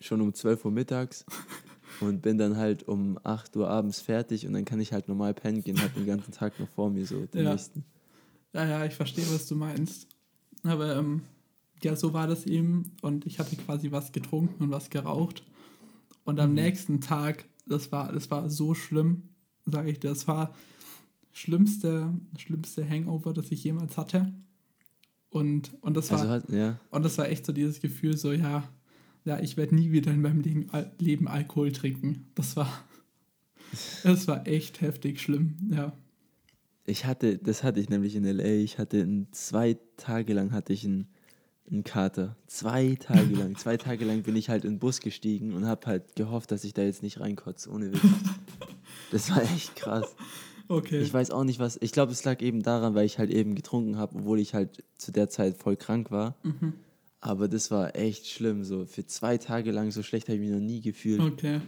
B: schon um 12 Uhr mittags (laughs) und bin dann halt um 8 Uhr abends fertig und dann kann ich halt normal pennen gehen, habe den ganzen Tag noch vor mir, so den
A: ja.
B: nächsten.
A: Ja, ja, ich verstehe, was du meinst. Aber ähm, ja, so war das eben und ich hatte quasi was getrunken und was geraucht. Und am mhm. nächsten Tag, das war, das war so schlimm, sage ich dir, das war schlimmste, schlimmste Hangover, das ich jemals hatte. Und, und, das war, also hat, ja. und das war echt so dieses Gefühl, so, ja, ja, ich werde nie wieder in meinem Leben, Leben Alkohol trinken. Das war, (laughs) das war echt heftig schlimm, ja.
B: Ich hatte, das hatte ich nämlich in L.A., ich hatte in zwei Tage lang hatte ich einen, einen Kater. Zwei Tage lang. zwei Tage lang bin ich halt in den Bus gestiegen und habe halt gehofft, dass ich da jetzt nicht reinkotze, ohne Witz. (laughs) Das war echt krass. Okay. Ich weiß auch nicht, was. Ich glaube, es lag eben daran, weil ich halt eben getrunken habe, obwohl ich halt zu der Zeit voll krank war. Mhm. Aber das war echt schlimm. So für zwei Tage lang so schlecht habe ich mich noch nie gefühlt. Okay.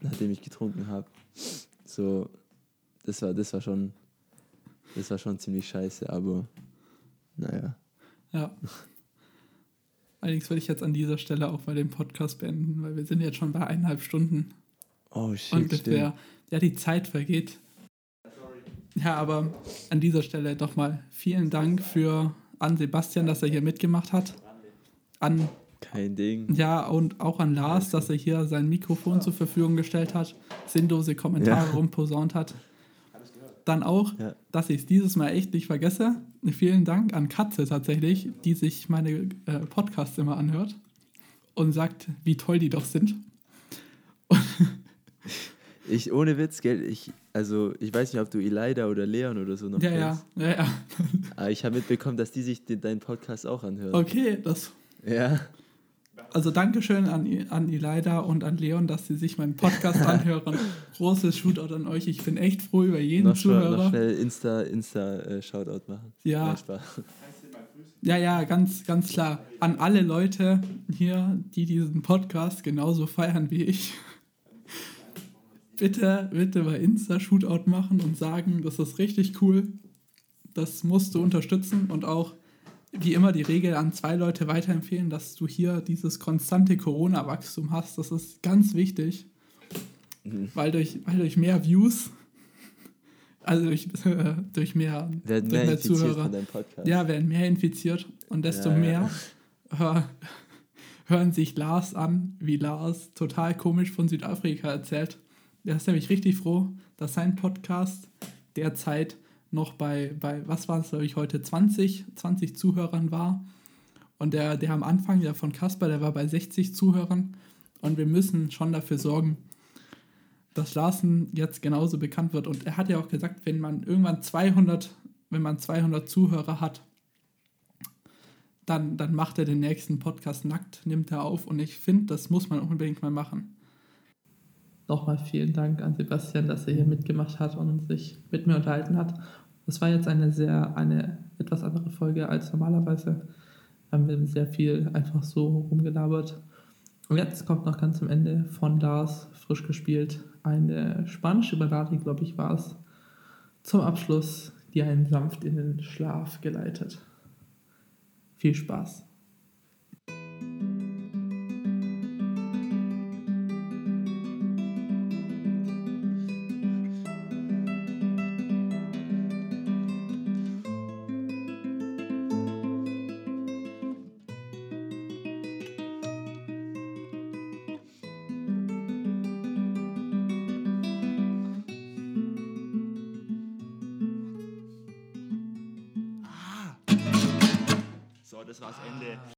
B: Nachdem ich getrunken habe. So, das war, das war schon, das war schon ziemlich scheiße, aber naja.
A: Ja. (laughs) Allerdings würde ich jetzt an dieser Stelle auch mal den Podcast beenden, weil wir sind jetzt schon bei eineinhalb Stunden. Oh shit. Und wär, ja, die Zeit vergeht. Ja, aber an dieser Stelle doch mal vielen Dank für an Sebastian, dass er hier mitgemacht hat an.
B: Kein Ding.
A: Ja, und auch an Lars, dass er hier sein Mikrofon zur Verfügung gestellt hat, sinnlose Kommentare ja. rumposaunt hat. Dann auch, ja. dass ich es dieses Mal echt nicht vergesse. Vielen Dank an Katze tatsächlich, die sich meine äh, Podcasts immer anhört und sagt, wie toll die doch sind. (laughs)
B: ich, ohne Witz, gell, ich, also ich weiß nicht, ob du Elida oder Leon oder so noch
A: ja, kennst. Ja, ja, ja.
B: Aber ich habe mitbekommen, dass die sich den, deinen Podcast auch anhören.
A: Okay, das ja. Also Dankeschön an, an Elida und an Leon, dass sie sich meinen Podcast (laughs) anhören. Großes Shootout an euch. Ich bin echt froh über jeden
B: noch
A: Zuhörer.
B: Noch schnell Insta, Insta äh, Shoutout machen.
A: Ja. Ja, ja, ganz, ganz klar. An alle Leute hier, die diesen Podcast genauso feiern wie ich. bitte, bitte bei Insta Shootout machen und sagen, das ist richtig cool. Das musst du unterstützen und auch wie immer die Regel an zwei Leute weiterempfehlen, dass du hier dieses konstante Corona-Wachstum hast. Das ist ganz wichtig, mhm. weil, durch, weil durch mehr Views, also durch, äh, (laughs) durch mehr, werden durch mehr, mehr Zuhörer, ja, werden mehr infiziert und desto ja, mehr ja. Hör, (laughs) hören sich Lars an, wie Lars total komisch von Südafrika erzählt. Der ist nämlich richtig froh, dass sein Podcast derzeit noch bei, bei was war es, glaube ich, heute 20, 20 Zuhörern war. Und der, der am Anfang, ja von Kasper, der war bei 60 Zuhörern. Und wir müssen schon dafür sorgen, dass Larsen jetzt genauso bekannt wird. Und er hat ja auch gesagt, wenn man irgendwann 200, wenn man 200 Zuhörer hat, dann, dann macht er den nächsten Podcast nackt, nimmt er auf. Und ich finde, das muss man unbedingt mal machen. nochmal vielen Dank an Sebastian, dass er hier mitgemacht hat und sich mit mir unterhalten hat. Das war jetzt eine sehr, eine etwas andere Folge als normalerweise. Haben wir sehr viel einfach so rumgelabert. Und jetzt kommt noch ganz am Ende von Lars, frisch gespielt, eine spanische Ballade, glaube ich, war es, zum Abschluss, die einen sanft in den Schlaf geleitet. Viel Spaß.